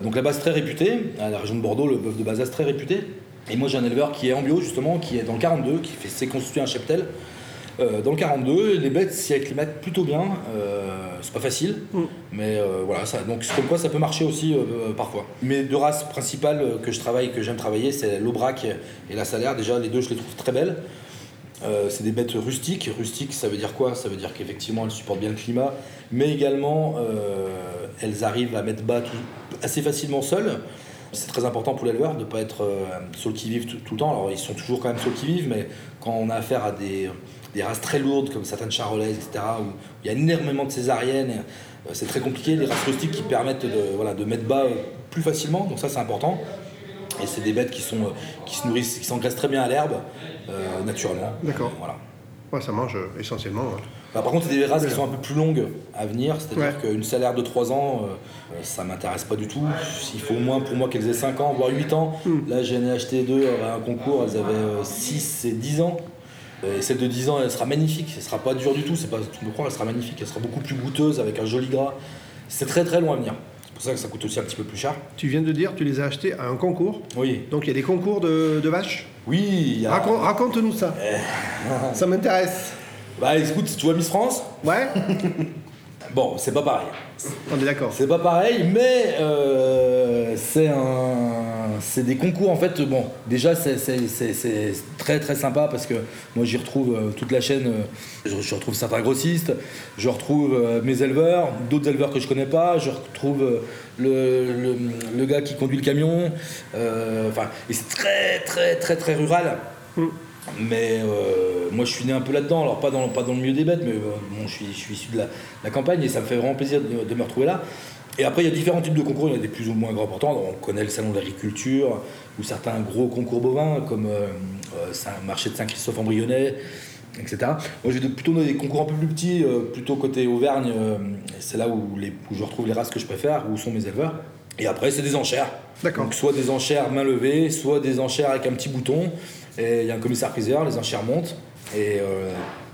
Donc la base très réputée, à la région de Bordeaux, le bœuf de Bazas très réputé. Et moi j'ai un éleveur qui est en bio justement, qui est dans le 42, qui fait s'est constitué un cheptel. Euh, dans le 42, les bêtes s'y acclimatent plutôt bien. Euh, c'est pas facile, Mm. mais euh, voilà, ça, donc c'est comme quoi ça peut marcher aussi parfois. Mes deux races principales que je travaille, que j'aime travailler, c'est l'Aubrac et la Salaire. Déjà, les deux, je les trouve très belles. Euh, c'est des bêtes rustiques. Rustiques, ça veut dire quoi? Ça veut dire qu'effectivement, elles supportent bien le climat, mais également, euh, elles arrivent à mettre bas assez facilement seules. C'est très important pour l'éleveur de ne pas être euh, sur le qui-vive tout, le temps. Alors, ils sont toujours quand même sur qui-vive, mais quand on a affaire à des, races très lourdes, comme certaines charolaises, etc., où il y a énormément de césariennes, euh, c'est très compliqué. Les races rustiques qui permettent de, mettre bas plus facilement, donc ça, c'est important. Et c'est des bêtes qui, sont, se nourrissent, qui s'engraissent très bien à l'herbe, naturellement. D'accord. Voilà. Ouais, ça mange euh, essentiellement. hein. Bah, par contre, c'est des races qui sont un peu plus longues à venir, c'est-à-dire Ouais. qu'une salaire de 3 ans, euh, euh, ça m'intéresse pas du tout. Il faut au moins pour moi qu'elles aient 5 ans, voire 8 ans. Hmm. Là, j'en ai acheté deux à un concours, elles avaient 6 et 10 ans. Euh, Et celle de 10 ans, elle sera magnifique, elle sera pas dure du tout, c'est pas, tu me crois, elle sera magnifique, elle sera beaucoup plus goûteuse avec un joli gras. C'est très très loin à venir. C'est pour ça que ça coûte aussi un petit peu plus cher. Tu viens de dire, tu les as achetés à un concours. Oui. Donc il y a des concours de, de vaches. Oui, a. Racon- Raconte-nous ça. ça m'intéresse. Bah écoute, tu vois Miss France? Ouais Bon, c'est pas pareil. On est d'accord. C'est pas pareil, mais euh, c'est un, c'est des concours en fait. Bon, déjà c'est, très très sympa parce que moi j'y retrouve euh, toute la chaîne. euh, je, je retrouve certains grossistes, je retrouve euh, mes éleveurs, d'autres éleveurs que je connais pas, je retrouve le, le, le gars qui conduit le camion. Enfin, et c'est très très très très rural. Mm. Mais euh, moi je suis né un peu là-dedans, alors pas dans, pas dans le milieu des bêtes, mais euh, bon, je, suis, je suis issu de la, la campagne et ça me fait vraiment plaisir de, de me retrouver là. Et après il y a différents types de concours, il y a des plus ou moins grands importants. On connaît le salon de l'agriculture ou certains gros concours bovins comme euh, euh, un marché de Saint-Christophe-en-Brionnais, etc. Moi j'ai plutôt des concours un peu plus petits, euh, plutôt côté Auvergne, euh, c'est là où, les, où je retrouve les races que je préfère, où sont mes éleveurs. Et après c'est des enchères. D'accord. Donc soit des enchères main levée, soit des enchères avec un petit bouton. Et il y a un commissaire priseur, les enchères montent. Et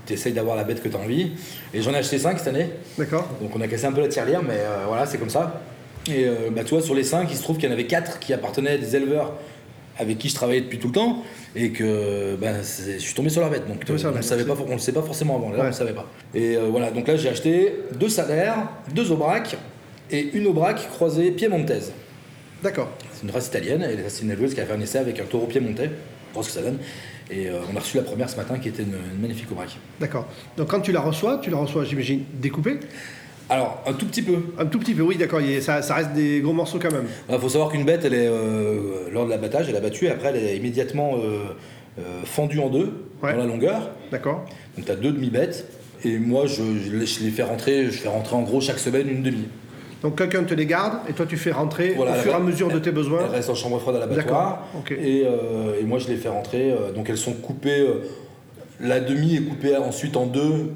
tu essayes d'avoir la bête que tu as envie. Et j'en ai acheté 5 cette année. D'accord Donc on a cassé un peu la tirelire, mais euh, voilà, c'est comme ça. Et euh, bah, tu vois, sur les 5, il se trouve qu'il y en avait 4 qui appartenaient à des éleveurs avec qui je travaillais depuis tout le temps. Et que bah, je suis tombé sur leur bête. Donc on ne savait pas, on le sait pas forcément avant. Là, Ouais. on ne savait pas. Et euh, voilà, donc là j'ai acheté deux salaires, deux aubracs et une aubrac croisée piémontaise. D'accord. C'est une race italienne, et c'est une éleveuse qui a fait un essai avec un taureau piémontais, pour ce que ça donne. Et euh, on a reçu la première ce matin qui était une, une magnifique aubrac. D'accord. Donc quand tu la reçois, tu la reçois, j'imagine, découpée Alors, un tout petit peu. Un tout petit peu, oui, d'accord. Ça, ça reste des gros morceaux quand même. Il faut savoir qu'une bête, elle est, euh, lors de l'abattage, elle est abattue, et après elle est immédiatement euh, fendue en deux, Ouais. dans la longueur. D'accord Donc tu as deux demi-bêtes. Et moi, je, je les fais rentrer, je fais rentrer en gros chaque semaine une demi. Donc quelqu'un te les garde et toi tu fais rentrer Voilà, au fur et à mesure de tes besoins. Elles restent en chambre froide à l'abattoir. D'accord, ok. Et, euh, et moi, je les fais rentrer. euh, donc, elles sont coupées. euh, la demi est coupée ensuite en deux,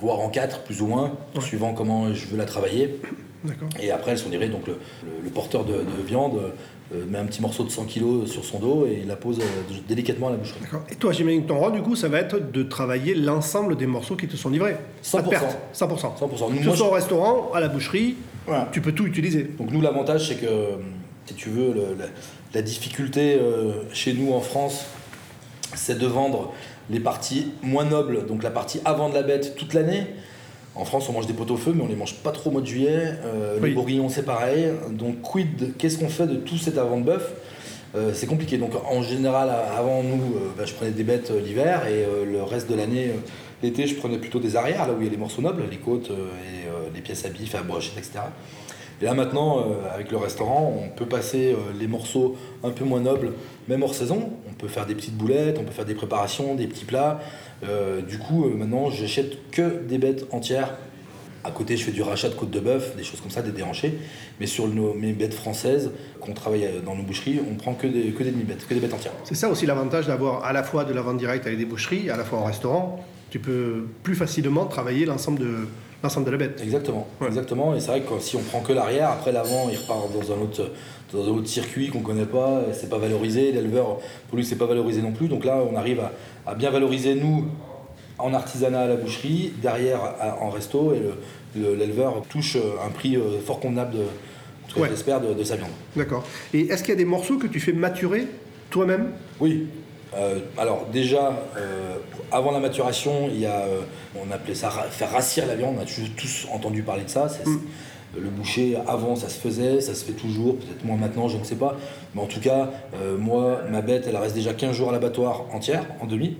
voire en quatre, plus ou moins, suivant comment je veux la travailler. Et après, elles sont livrées. Donc, le, le- le porteur de, de viande met un petit morceau de 100 kg sur son dos et il la pose délicatement à la boucherie. Et toi, j'imagine que ton rôle, du coup, ça va être de travailler l'ensemble des morceaux qui te sont livrés. Pas de 100%. perte. 100%. 100%. Nous, Que ce soit au restaurant, à la boucherie, Voilà. tu peux tout utiliser. Donc nous, l'avantage, c'est que, si tu veux, le- la, la difficulté euh, chez nous en France, c'est de vendre les parties moins nobles, donc la partie avant de la bête, toute l'année. En France, on mange des pots au feu, mais on les mange pas trop au mois de juillet. Euh, Oui. Les bourguignons, c'est pareil. Donc, quid, qu'est-ce qu'on fait de tout cet avant de bœuf? Euh, C'est compliqué. Donc, en général, avant nous, euh, bah, je prenais des bêtes euh, l'hiver et euh, le reste de l'année, euh, l'été, je prenais plutôt des arrières, là où il y a les morceaux nobles, les côtes euh, et euh, les pièces à bif, à brochettes, etc. Et là maintenant, euh, avec le restaurant, on peut passer les morceaux un peu moins nobles, même hors saison. On peut faire des petites boulettes, on peut faire des préparations, des petits plats. Du coup, maintenant, j'achète que des bêtes entières. À côté, je fais du rachat de côtes de bœuf, des choses comme ça, des déhanchés. Mais sur nos, mes bêtes françaises, qu'on travaille dans nos boucheries, on prend que des, que des demi-bêtes, que des bêtes entières. C'est ça aussi l'avantage d'avoir à la fois de la vente directe avec des boucheries, à la fois en restaurant. Tu peux plus facilement travailler l'ensemble de, l'ensemble de la bête. Exactement, Ouais. exactement. Et c'est vrai que si on prend que l'arrière, après l'avant, il repart dans un autre, dans un autre circuit qu'on connaît pas, et c'est pas valorisé. L'éleveur, pour lui, c'est pas valorisé non plus. Donc là, on arrive à, à bien valoriser nous en artisanat à la boucherie, derrière à- en resto, et le- le- l'éleveur touche euh, un prix euh, fort convenable de, en tout cas, Ouais. j'espère, de, de sa viande. D'accord. Et est-ce qu'il y a des morceaux que tu fais maturer toi-même? Oui. Euh, alors déjà, euh, avant la maturation, il y a, euh, on appelait ça faire rassir la viande. On a tous, entendu parler de ça. Mm. Le boucher, avant, ça se faisait, ça se fait toujours, peut-être moins maintenant, je ne sais pas. Mais en tout cas, moi, ma bête, elle reste déjà 15 jours à l'abattoir entière, en demi.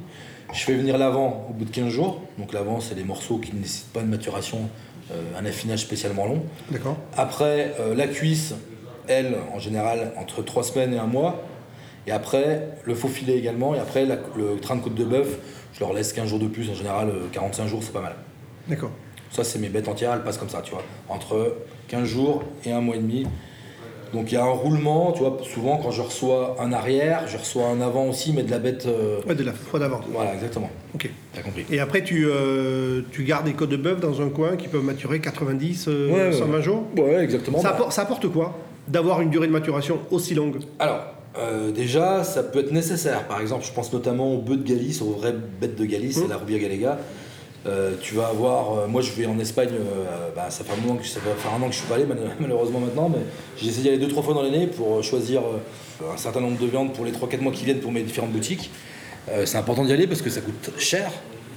Je fais venir l'avant au bout de 15 jours. Donc l'avant, c'est des morceaux qui ne nécessitent pas de maturation, un affinage spécialement long. D'accord. Après, la cuisse, elle, en général, entre 3 semaines et un mois. Et après, le faux filet également. Et après, la- le train de côte de bœuf, je leur laisse 15 jours de plus. En général, euh, 45 jours, c'est pas mal. D'accord. Ça, c'est mes bêtes entières, elles passent comme ça, tu vois. Entre 15 jours et un mois et demi. Donc il y a un roulement, tu vois. Souvent, quand je reçois un arrière, je reçois un avant aussi, mais de la bête. euh, Ouais, de la fois d'avant. Voilà, exactement. Ok. T'as compris. Et après, tu, euh, tu gardes des côtes de bœuf dans un coin qui peuvent maturer 90, euh, Ouais, ouais. 120 jours Ouais, exactement. ça, Bah, apporte, ça apporte quoi d'avoir une durée de maturation aussi longue? Alors, euh, déjà, ça peut être nécessaire. Par exemple, je pense notamment aux bœufs de Galice, aux vraies bêtes de Galice, Mmh. c'est la Rubia Galega. Euh, tu vas avoir, euh, moi je vais en Espagne, bah, ça, fait un moment que, ça va faire un an que je suis pas allé mal- malheureusement maintenant, mais j'ai essayé d'y aller deux trois fois dans l'année pour choisir un certain nombre de viandes pour les 3-4 mois qui viennent pour mes différentes boutiques. C'est important d'y aller parce que ça coûte cher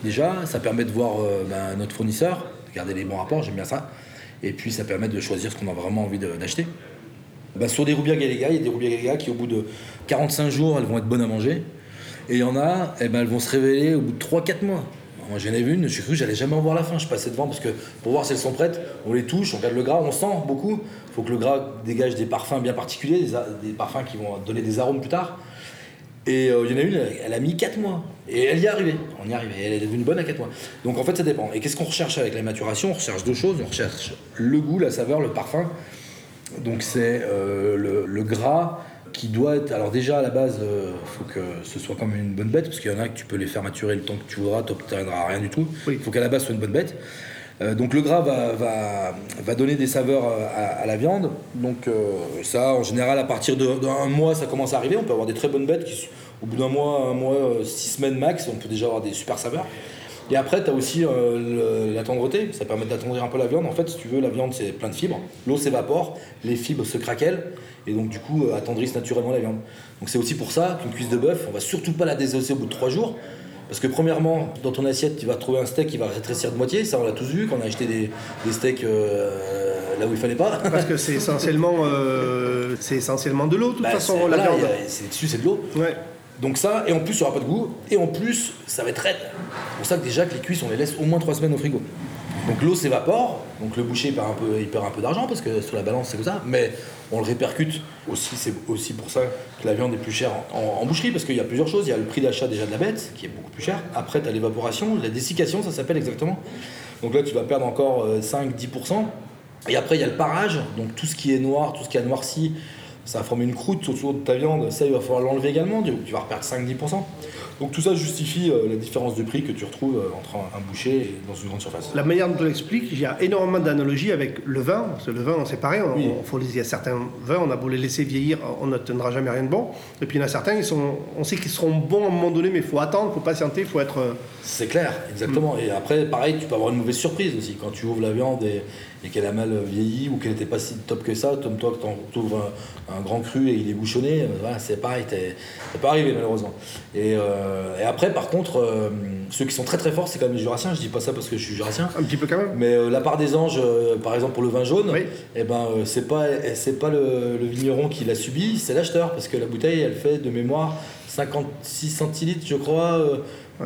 déjà, ça permet de voir bah, notre fournisseur, de garder les bons rapports, j'aime bien ça, et puis ça permet de choisir ce qu'on a vraiment envie d'acheter. Bah, sur des Rubia Galega, il y a des Rubia Galega qui, au bout de 45 jours, elles vont être bonnes à manger. Et il y en a, eh ben, elles vont se révéler au bout de 3-4 mois. Moi, j'en ai vu une, j'ai cru que j'allais jamais en voir la fin. Je passais devant parce que pour voir si elles sont prêtes, on les touche, on regarde le gras, on sent beaucoup. Il faut que le gras dégage des parfums bien particuliers, des, parfums qui vont donner des arômes plus tard. Et euh, il y en a une, elle, elle a mis 4 mois. Et elle y est arrivée. On y est arrivé. Elle est devenue bonne à 4 mois. Donc en fait, ça dépend. Et qu'est-ce qu'on recherche avec la maturation? On recherche deux choses. On recherche le goût, la saveur, le parfum. Donc c'est euh, le, le gras qui doit être. Alors déjà à la base, il faut que ce soit comme une bonne bête, parce qu'il y en a que tu peux les faire maturer le temps que tu voudras, tu n'obtiendras rien du tout. Il Oui. faut qu'à la base ce soit une bonne bête. Euh, donc le gras va, va, va donner des saveurs euh, à, à la viande. Donc euh, ça, en général, à partir d'un mois, ça commence à arriver. On peut avoir des très bonnes bêtes qui, au bout d'un mois, un mois, euh, six semaines max, on peut déjà avoir des super saveurs. Et après, tu as aussi euh, le- la tendreté, ça permet d'attendrir un peu la viande. En fait, si tu veux, la viande, c'est plein de fibres. L'eau s'évapore, les fibres se craquellent, et donc du coup, euh, attendrissent naturellement la viande. Donc c'est aussi pour ça qu'une cuisse de bœuf, on va surtout pas la désosser au bout de trois jours. Parce que premièrement, dans ton assiette, tu vas trouver un steak qui va rétrécir de moitié. Ça, on l'a tous vu quand on a acheté des, des steaks euh, là où il fallait pas. Parce que c'est essentiellement, euh, c'est essentiellement de l'eau, de toute Bah, façon, la voilà, viande. c'est dessus, c'est de l'eau. Ouais. Donc ça, et en plus, il n'y aura pas de goût, et en plus, ça va être raide. C'est pour ça que déjà que les cuisses, on les laisse au moins 3 semaines au frigo. Donc l'eau s'évapore, donc le boucher perd un peu, il perd un peu d'argent parce que sur la balance c'est comme ça, mais on le répercute aussi, c'est aussi pour ça que la viande est plus chère en, en- boucherie parce qu'il y a plusieurs choses. Il y a le prix d'achat déjà de la bête qui est beaucoup plus cher. Après, tu as l'évaporation, la dessiccation, ça s'appelle exactement. Donc là, tu vas perdre encore euh, 5-10%. Et après, il y a le parage, donc tout ce qui est noir, tout ce qui a noirci, ça va former une croûte autour de ta viande, ça il va falloir l'enlever également, tu vas reperdre 5-10%. Donc tout ça justifie euh, la différence de prix que tu retrouves euh, entre un, boucher et dans une grande surface. La manière dont tu l'expliques, il y a énormément d'analogies avec le vin. Parce que le vin, c'est pareil. On, Oui. on- faut les- il y a certains vins, on a beau les laisser vieillir, on n'obtiendra jamais rien de bon. Et puis il y en a certains, ils sont, on sait qu'ils seront bons à un moment donné, mais il faut attendre, il faut patienter, il faut être. euh, C'est clair, exactement. Et après, pareil, tu peux avoir une mauvaise surprise aussi. Quand tu ouvres la viande et, et qu'elle a mal vieilli ou qu'elle n'était pas si top que ça, comme toi, que tu ouvres un, un grand cru et il est bouchonné, voilà, c'est pareil, c'est pas arrivé malheureusement. Et, euh, et après, par contre, euh, ceux qui sont très très forts, c'est quand même les jurassiens. Je dis pas ça parce que je suis jurassien. un petit peu quand même. Mais euh, la part des anges, euh, par exemple pour le vin jaune, Oui. eh ben, euh, c'est pas, c'est pas le, le vigneron qui l'a subi, c'est l'acheteur. Parce que la bouteille, elle fait de mémoire 56 centilitres, je crois, euh,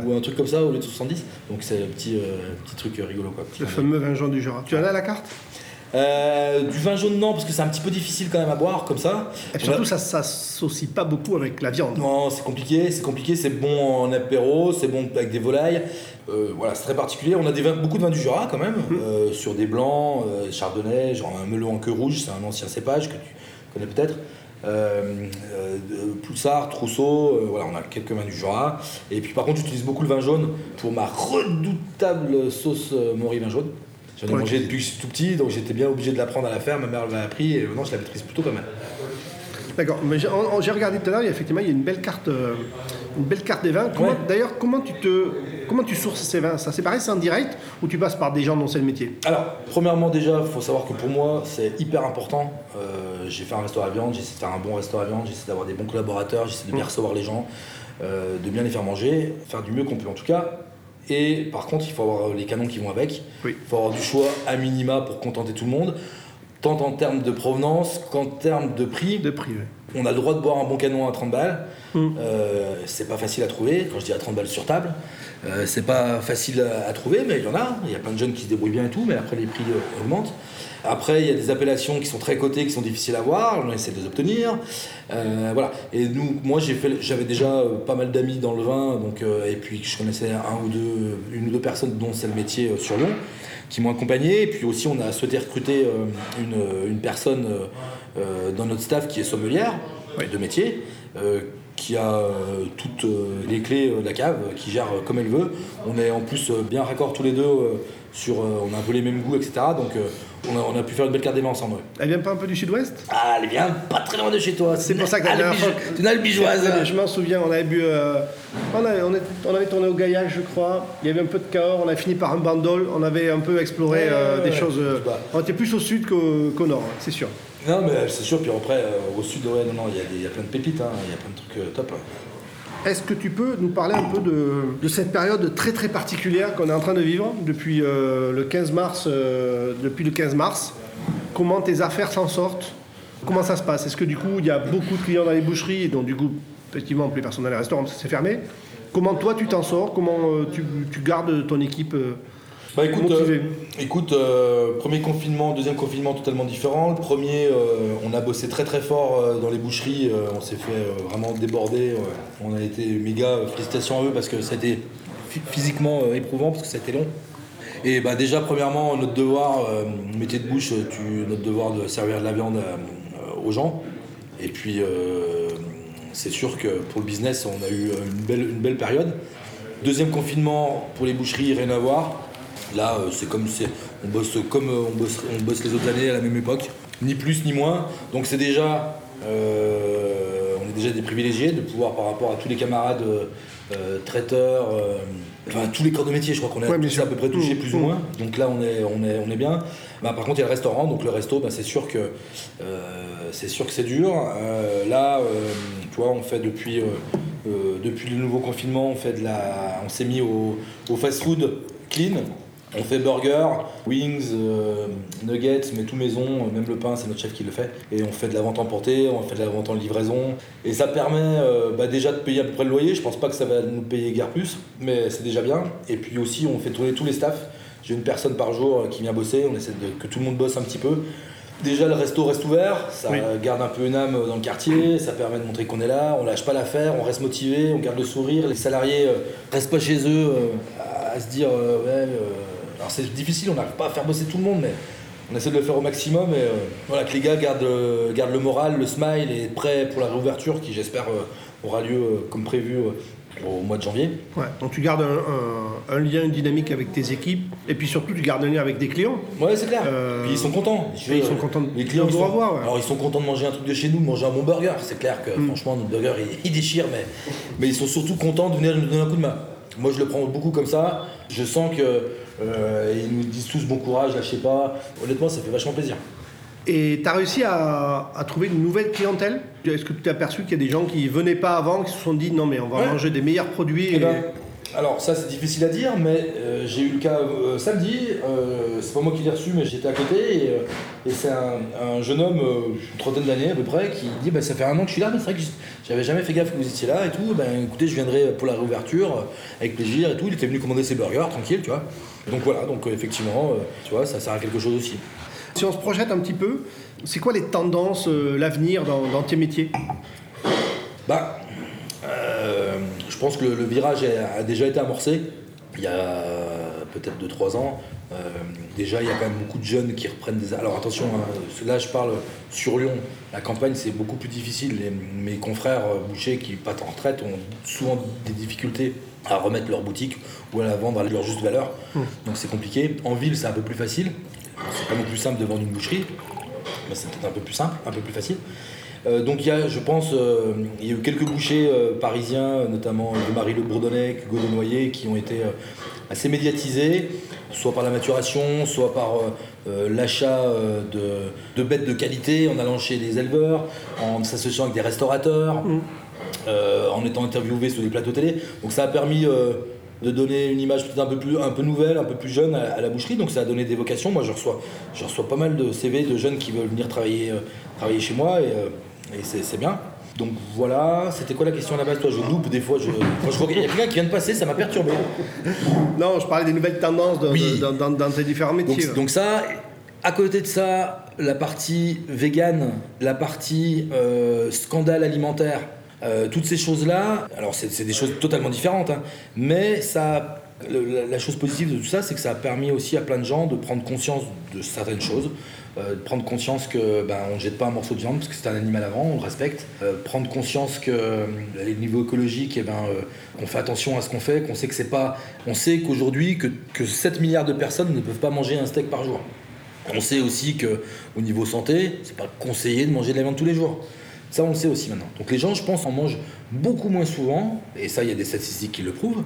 ou un truc comme ça, au lieu de 70. Donc c'est un petit, euh, petit truc rigolo. Quoi. Le fameux vin jaune du Jura. Tu en as la carte? Euh, du vin jaune, non, parce que c'est un petit peu difficile quand même à boire comme ça. Et a- surtout, ça s'associe pas beaucoup avec la viande. Non, c'est compliqué, c'est compliqué, c'est bon en apéro, c'est bon avec des volailles. Euh, voilà, c'est très particulier. On a des vins- beaucoup de vins du Jura quand même, euh, sur des blancs, chardonnay, genre un melon en queue rouge, c'est un ancien cépage que tu connais peut-être. Euh, euh, Poussard, Trousseau, euh, voilà, on a quelques vins du Jura. Et puis par contre, j'utilise beaucoup le vin jaune pour ma redoutable sauce Maury vin jaune. J'en ai mangé depuis que je suis tout petit, donc j'étais bien obligé de l'apprendre à la faire. Ma mère l'a appris et maintenant je la maîtrise plutôt pas mal. D'accord, mais j'ai regardé tout à l'heure, effectivement il y a une belle carte, euh, une belle carte des vins. Ouais. D'ailleurs, comment tu te, comment tu sources ces vins? Ça, c'est pareil, c'est en direct ou tu passes par des gens dont c'est le métier? Alors, premièrement, déjà, il faut savoir que pour moi, c'est hyper important. Euh, j'ai fait un restaurant à viande, j'essaie de faire un bon restaurant à viande, j'essaie d'avoir des bons collaborateurs, j'essaie de bien recevoir les gens, euh, de bien les faire manger, faire du mieux qu'on peut en tout cas. Et par contre, il faut avoir les canons qui vont avec. Oui. Il faut avoir du choix à minima pour contenter tout le monde, tant en termes de provenance qu'en termes de prix. De prix. On a le droit de boire un bon canon à 30 balles. Mm. Euh, c'est pas facile à trouver. Quand je dis à 30 balles sur table, euh, c'est pas facile à, à trouver, mais il y en a. Il y a plein de jeunes qui se débrouillent bien et tout, mais après les prix euh, augmentent. Après, il y a des appellations qui sont très cotées, qui sont difficiles à voir. On essaie de les obtenir. Euh, voilà. Et nous, moi, j'avais déjà euh, pas mal d'amis dans le vin, donc euh, et puis je connaissais un ou deux, une ou deux personnes dont c'est le métier euh, sur Lyon, qui m'ont accompagné. Et puis aussi, on a souhaité recruter une, une personne dans notre staff qui est sommelière de métier. qui a euh, toutes euh, les clés euh, de la cave, qui gère comme elle veut. On est en plus bien raccord tous les deux sur, on a un peu les mêmes goûts, etc. Donc on, a, on a pu faire une belle carte des vins ensemble. ouais. Elle vient pas un peu du sud-ouest? Ah, elle vient pas très loin de chez toi. C'est pour ça que Ah, dernière le albigeoise. Je m'en souviens, on avait bu. euh, on, avait, on, est- on avait tourné au Gaillac, je crois. Il y avait un peu de Cahors, on a fini par un bandol. On avait un peu exploré Ouais, euh, ouais, des choses. euh, on était plus au sud qu'au nord, hein, c'est sûr. Non, mais c'est sûr. Puis après, euh, au sud, ouais, non, non, il y, a y plein de pépites, hein, il y a plein de trucs top. ouais. Est-ce que tu peux nous parler un peu de, cette période très très particulière qu'on est en train de vivre depuis euh, le 15 mars euh, Depuis le 15 mars, comment tes affaires s'en sortent? Comment ça se passe? Est-ce que du coup il y a beaucoup de clients dans les boucheries donc du coup effectivement plus personne dans les restaurants fermé? Comment toi tu t'en sors? Comment euh, tu, gardes ton équipe Bah écoute, euh, écoute euh, premier confinement, deuxième confinement totalement différent. Le premier, euh, on a bossé très très fort dans les boucheries, on s'est fait vraiment déborder. On a été méga, félicitations à eux parce que ça a été phy- physiquement éprouvant parce que ça a été long. Et bah déjà premièrement notre devoir, métier de bouche, tu, notre devoir de servir de la viande aux gens. Et puis c'est sûr que pour le business on a eu une belle, une belle période. Deuxième confinement pour les boucheries, rien à voir. Là, euh, c'est comme c'est, on bosse comme euh, on bosse, on bosse les autres années à la même époque, ni plus ni moins. Donc c'est déjà, euh, on est déjà des privilégiés de pouvoir par rapport à tous les camarades euh, traiteurs, euh, enfin tous les corps de métier, je crois qu'on est Ouais, à peu près touchés plus ou mmh. moins. Donc là, on est, on est, on est bien. Bah, par contre, il y a le restaurant, donc le resto, bah, c'est sûr que c'est sûr que c'est dur. Là, tu vois, on fait depuis, depuis le nouveau confinement, on fait de la, on s'est mis au, au fast-food clean. On fait burger, wings, euh, nuggets, mais tout maison, euh, même le pain, c'est notre chef qui le fait. Et on fait de la vente emportée, on fait de la vente en livraison. Et ça permet euh, bah, déjà de payer à peu près le loyer. Je pense pas que ça va nous payer guère plus, mais c'est déjà bien. Et puis aussi, on fait tourner tous les staffs. J'ai une personne par jour qui vient bosser, on essaie de, que tout le monde bosse un petit peu. Déjà, le resto reste ouvert, ça Oui. garde un peu une âme dans le quartier, ça permet de montrer qu'on est là, on lâche pas l'affaire, on reste motivé, on garde le sourire. Les salariés euh, restent pas chez eux à, se dire ouais. Alors c'est difficile, on n'arrive pas à faire bosser tout le monde, mais on essaie de le faire au maximum et euh, voilà que les gars gardent, euh, gardent le moral, le smile et prêts pour la réouverture qui j'espère euh, aura lieu comme prévu au mois de janvier. Ouais, Donc tu gardes un, un- un lien, une dynamique avec tes équipes et puis surtout tu gardes un lien avec tes clients. Ouais, c'est clair. Euh, Puis ils sont contents. Ils sont contents de- Les clients, ils sont, ouais. alors ils sont contents de manger un truc de chez nous, de manger un bon burger. C'est clair que Mm. franchement notre burger il, il déchire, mais mais ils sont surtout contents de venir nous donner un coup de main. Moi je le prends beaucoup comme ça. Je sens que euh, nous disent tous bon courage, lâchez pas. Honnêtement, ça fait vachement plaisir. Et tu as réussi à, à trouver une nouvelle clientèle? Est-ce que tu t'es aperçu qu'il y a des gens qui venaient pas avant, qui se sont dit non mais on va Ouais. manger des meilleurs produits Eh et- ben, alors ça c'est difficile à dire, mais euh, j'ai eu le cas euh, samedi, euh, c'est pas moi qui l'ai reçu, mais j'étais à côté, et, et c'est un, un jeune homme, une trentaine d'années à peu près, qui dit bah, ça fait un an que je suis là, mais c'est vrai que j'avais jamais fait gaffe que vous étiez là et tout, ben écoutez je viendrai pour la réouverture, avec plaisir et tout, il était venu commander ses burgers, tranquille, tu vois. Donc voilà, donc effectivement, tu vois, ça sert à quelque chose aussi. Si on se projette un petit peu, c'est quoi les tendances, l'avenir dans, dans tes métiers? Bah, euh, je pense que le, le virage a, a déjà été amorcé il y a peut-être 2-3 ans, euh, déjà il y a quand même beaucoup de jeunes qui reprennent des... Alors attention, hein, là je parle sur Lyon, la campagne c'est beaucoup plus difficile. mes confrères bouchers qui partent en retraite ont souvent des difficultés à remettre leur boutique ou à la vendre à leur juste valeur. Mmh. Donc c'est compliqué. En ville c'est un peu plus facile. C'est pas non plus simple de vendre une boucherie, mais c'est peut-être un peu plus simple, un peu plus facile. Euh, donc il y a, je pense, euh, il y a eu quelques bouchers euh, parisiens, notamment Marie Le Bourdonnais, Hugo Noyer, qui ont été assez médiatisés, soit par la maturation, soit par l'achat de, bêtes de qualité en allant chez les éleveurs, en s'associant avec des restaurateurs, mm. en étant interviewés sur des plateaux télé. Donc ça a permis de donner une image peut-être un peu plus un peu nouvelle, un peu plus jeune à, la boucherie. Donc ça a donné des vocations. Moi, je reçois, je reçois pas mal de CV de jeunes qui veulent venir travailler, travailler chez moi. Et, et c'est bien. Donc voilà, c'était quoi la question à la base Toi, je loupe des fois. Je... Quand je vois qu'il y a quelqu'un qui vient de passer, ça m'a perturbé. Non, je parlais des nouvelles tendances dans, tes différents métiers. Donc, ça, à côté de ça, la partie vegan, la partie euh, scandale alimentaire, euh, toutes ces choses-là, alors c'est des choses totalement différentes, hein, mais ça, la chose positive de tout ça, c'est que ça a permis aussi à plein de gens de prendre conscience de certaines choses. Euh, prendre conscience que ben, on ne jette pas un morceau de viande parce que c'est un animal avant, on le respecte. Euh, prendre conscience que euh, les niveaux écologiques, eh ben, qu'on fait attention à ce qu'on fait, qu'on sait que c'est pas, on sait qu'aujourd'hui que, que 7 milliards de personnes ne peuvent pas manger un steak par jour. On sait aussi que au niveau santé, c'est pas conseillé de manger de la viande tous les jours. Ça, on le sait aussi maintenant. Donc les gens, je pense, en mangent beaucoup moins souvent, et ça, il y a des statistiques qui le prouvent.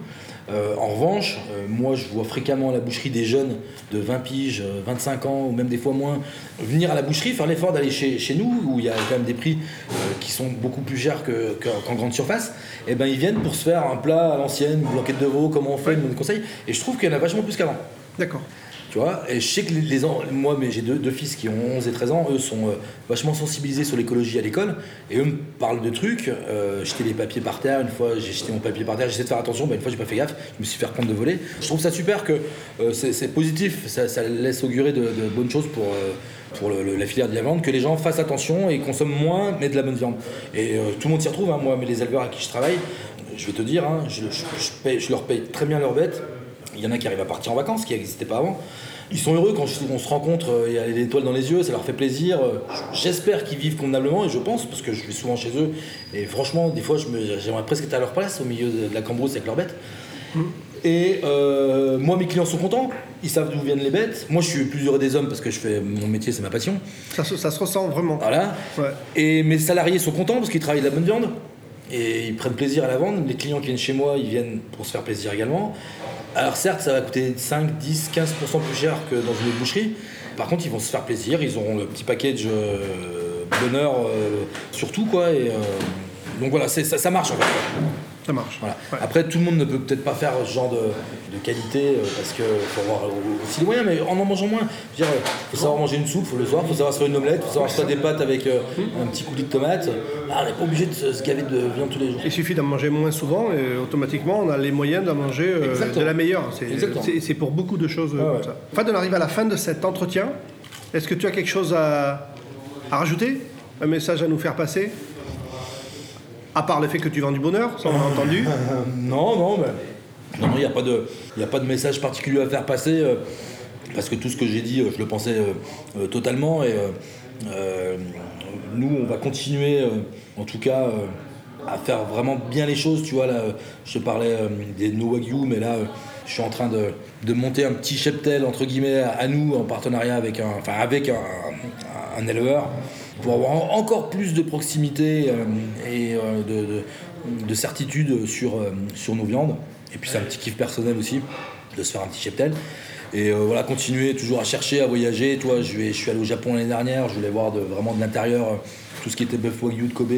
Euh, en revanche, euh, moi, je vois fréquemment à la boucherie des jeunes de 20 piges, 25 euh, ans, ou même des fois moins, venir à la boucherie, faire l'effort d'aller chez, nous, où il y a quand même des prix qui sont beaucoup plus chers qu'en grande surface. Et eh ben, ils viennent pour se faire un plat à l'ancienne, une blanquette de veau, comment on fait, ils me conseillent. Et je trouve qu'il y en a vachement plus qu'avant. D'accord. Tu vois, et je sais que les, moi, mais j'ai deux, fils qui ont 11 et 13 ans, eux sont euh, vachement sensibilisés sur l'écologie à l'école, et eux me parlent de trucs. Euh, jeter les papiers par terre, une fois j'ai jeté mon papier par terre, j'essaie de faire attention, bah, une fois j'ai pas fait gaffe, je me suis fait reprendre de voler. Je trouve ça super que euh, c'est positif, ça, laisse augurer de, bonnes choses pour. pour la filière de la viande, que les gens fassent attention et consomment moins, mais de la bonne viande. Et tout le monde s'y retrouve, hein, moi, mais les éleveurs à qui je travaille, je vais te dire, hein, je, je, leur paye très bien leurs bêtes, il y en a qui arrivent à partir en vacances, qui n'existaient pas avant. Ils sont heureux quand on se rencontre, il y a les étoiles dans les yeux, ça leur fait plaisir. J'espère qu'ils vivent convenablement et je pense, parce que je suis souvent chez eux. Et franchement, des fois, j'aimerais presque être à leur place au milieu de la cambrousse avec leurs bêtes. Mm. Et euh, moi, mes clients sont contents, ils savent d'où viennent les bêtes. Moi, je suis plus heureux des hommes parce que je fais mon métier, c'est ma passion. Ça, ça, se ressent vraiment. Voilà. Et mes salariés sont contents parce qu'ils travaillent de la bonne viande et ils prennent plaisir à la vendre. Les clients qui viennent chez moi, ils viennent pour se faire plaisir également. Alors certes, ça va coûter 5, 10, 15% plus cher que dans une boucherie. Par contre, ils vont se faire plaisir, ils auront le petit package euh, bonheur euh, surtout quoi. Et, euh, donc voilà, ça, ça marche en fait. Ça marche. Après, tout le monde ne peut peut-être pas faire ce genre de, qualité euh, parce qu'il faut avoir aussi les moyens, mais en en mangeant moins. Il faut savoir manger une soupe le soir, il faut savoir se faire une omelette, il faut savoir se faire des pâtes avec euh, un petit coulis de tomate. Ah, on n'est pas obligé de se gaver de viande tous les jours. Il suffit d'en manger moins souvent et automatiquement on a les moyens d'en manger euh, de la meilleure. C'est pour beaucoup de choses comme ça. Enfin, on arrive à la fin de cet entretien. Est-ce que tu as quelque chose à, à rajouter? Un message à nous faire passer? À part le fait que tu vends du bonheur, ça on entendu. non, non, non, il n'y a pas de, message particulier à faire passer euh, parce que tout ce que j'ai dit, euh, je le pensais euh, totalement et nous, on va continuer, en tout cas, à faire vraiment bien les choses. Tu vois je parlais des No Wagyu, mais là, je suis en train de, monter un petit cheptel entre guillemets à, nous en partenariat avec un, enfin avec un éleveur pour avoir encore plus de proximité euh, et euh, de, certitude sur, euh, sur nos viandes. Et puis c'est un petit kiff personnel aussi de se faire un petit cheptel. Et voilà, continuer toujours à chercher, à voyager. Toi, je, vais, je suis allé au Japon l'année dernière, je voulais voir de, vraiment de l'intérieur tout ce qui était Buff Wagyu de Kobe,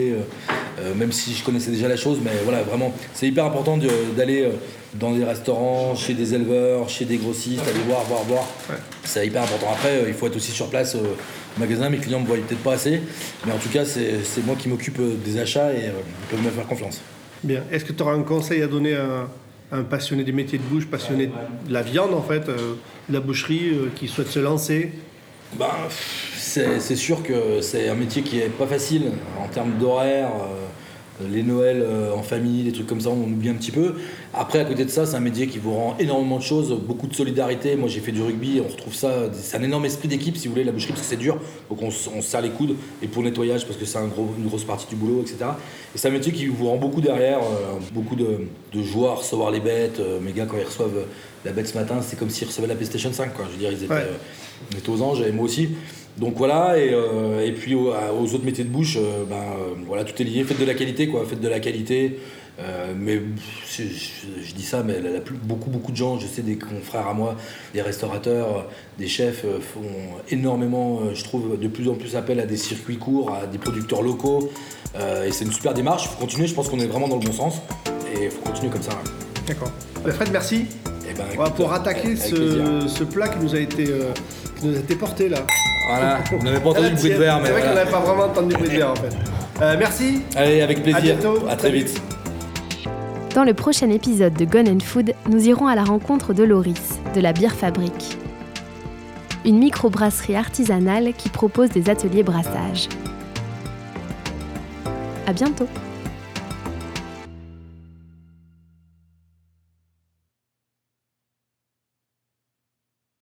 même si je connaissais déjà la chose. Mais voilà, vraiment, c'est hyper important d'aller dans des restaurants, chez des éleveurs, chez des grossistes, aller voir, voir, voir. C'est hyper important. Après, il faut être aussi sur place magasin, mes clients ne me voient peut-être pas assez, mais en tout cas, c'est moi qui m'occupe euh, des achats et euh, ils peuvent me faire confiance. Bien. Est-ce que tu auras un conseil à donner à, un passionné des métiers de bouche, passionné de la viande en fait, euh, de la boucherie, qui souhaite se lancer? Ben, c'est sûr que c'est un métier qui est pas facile en termes d'horaire. Les Noëls euh, en famille, des trucs comme ça, on oublie un petit peu. Après, à côté de ça, c'est un métier qui vous rend énormément de choses, beaucoup de solidarité. Moi, j'ai fait du rugby, on retrouve ça. C'est un énorme esprit d'équipe, si vous voulez, la boucherie, parce que c'est dur. Donc, on, se serre les coudes. Et pour le nettoyage, parce que c'est un gros, une grosse partie du boulot, etc. Et c'est un métier qui vous rend beaucoup derrière, euh, beaucoup de, à recevoir les bêtes. Euh, mes gars, quand ils reçoivent la bête ce matin, c'est comme s'ils recevaient la PlayStation 5. Quoi. Je veux dire, ils étaient, aux anges, et moi aussi. Donc voilà, et, et puis aux, autres métiers de bouche, ben, voilà, tout est lié. Faites de la qualité, quoi. Faites de la qualité. Euh, mais je, dis ça, mais beaucoup, beaucoup de gens, je sais des confrères à moi, des restaurateurs, des chefs euh, font énormément, euh, je trouve, de plus en plus appel à des circuits courts, à des producteurs locaux. et c'est une super démarche. Il faut continuer, je pense qu'on est vraiment dans le bon sens. Et il faut continuer comme ça. D'accord. Fred, merci. Eh ben, pour attaquer ce, plat qui nous a été, qui nous a été porté là. Voilà, on n'avait pas entendu le bruit de verre. C'est vrai qu'on n'avait pas vraiment entendu le bruit de verre en fait. merci. Allez, avec plaisir. À bientôt. À très vite. Dans le prochain épisode de Gun and Food, nous irons à la rencontre de Loris, de la Bière Fabrique. Une microbrasserie artisanale qui propose des ateliers brassage. À bientôt!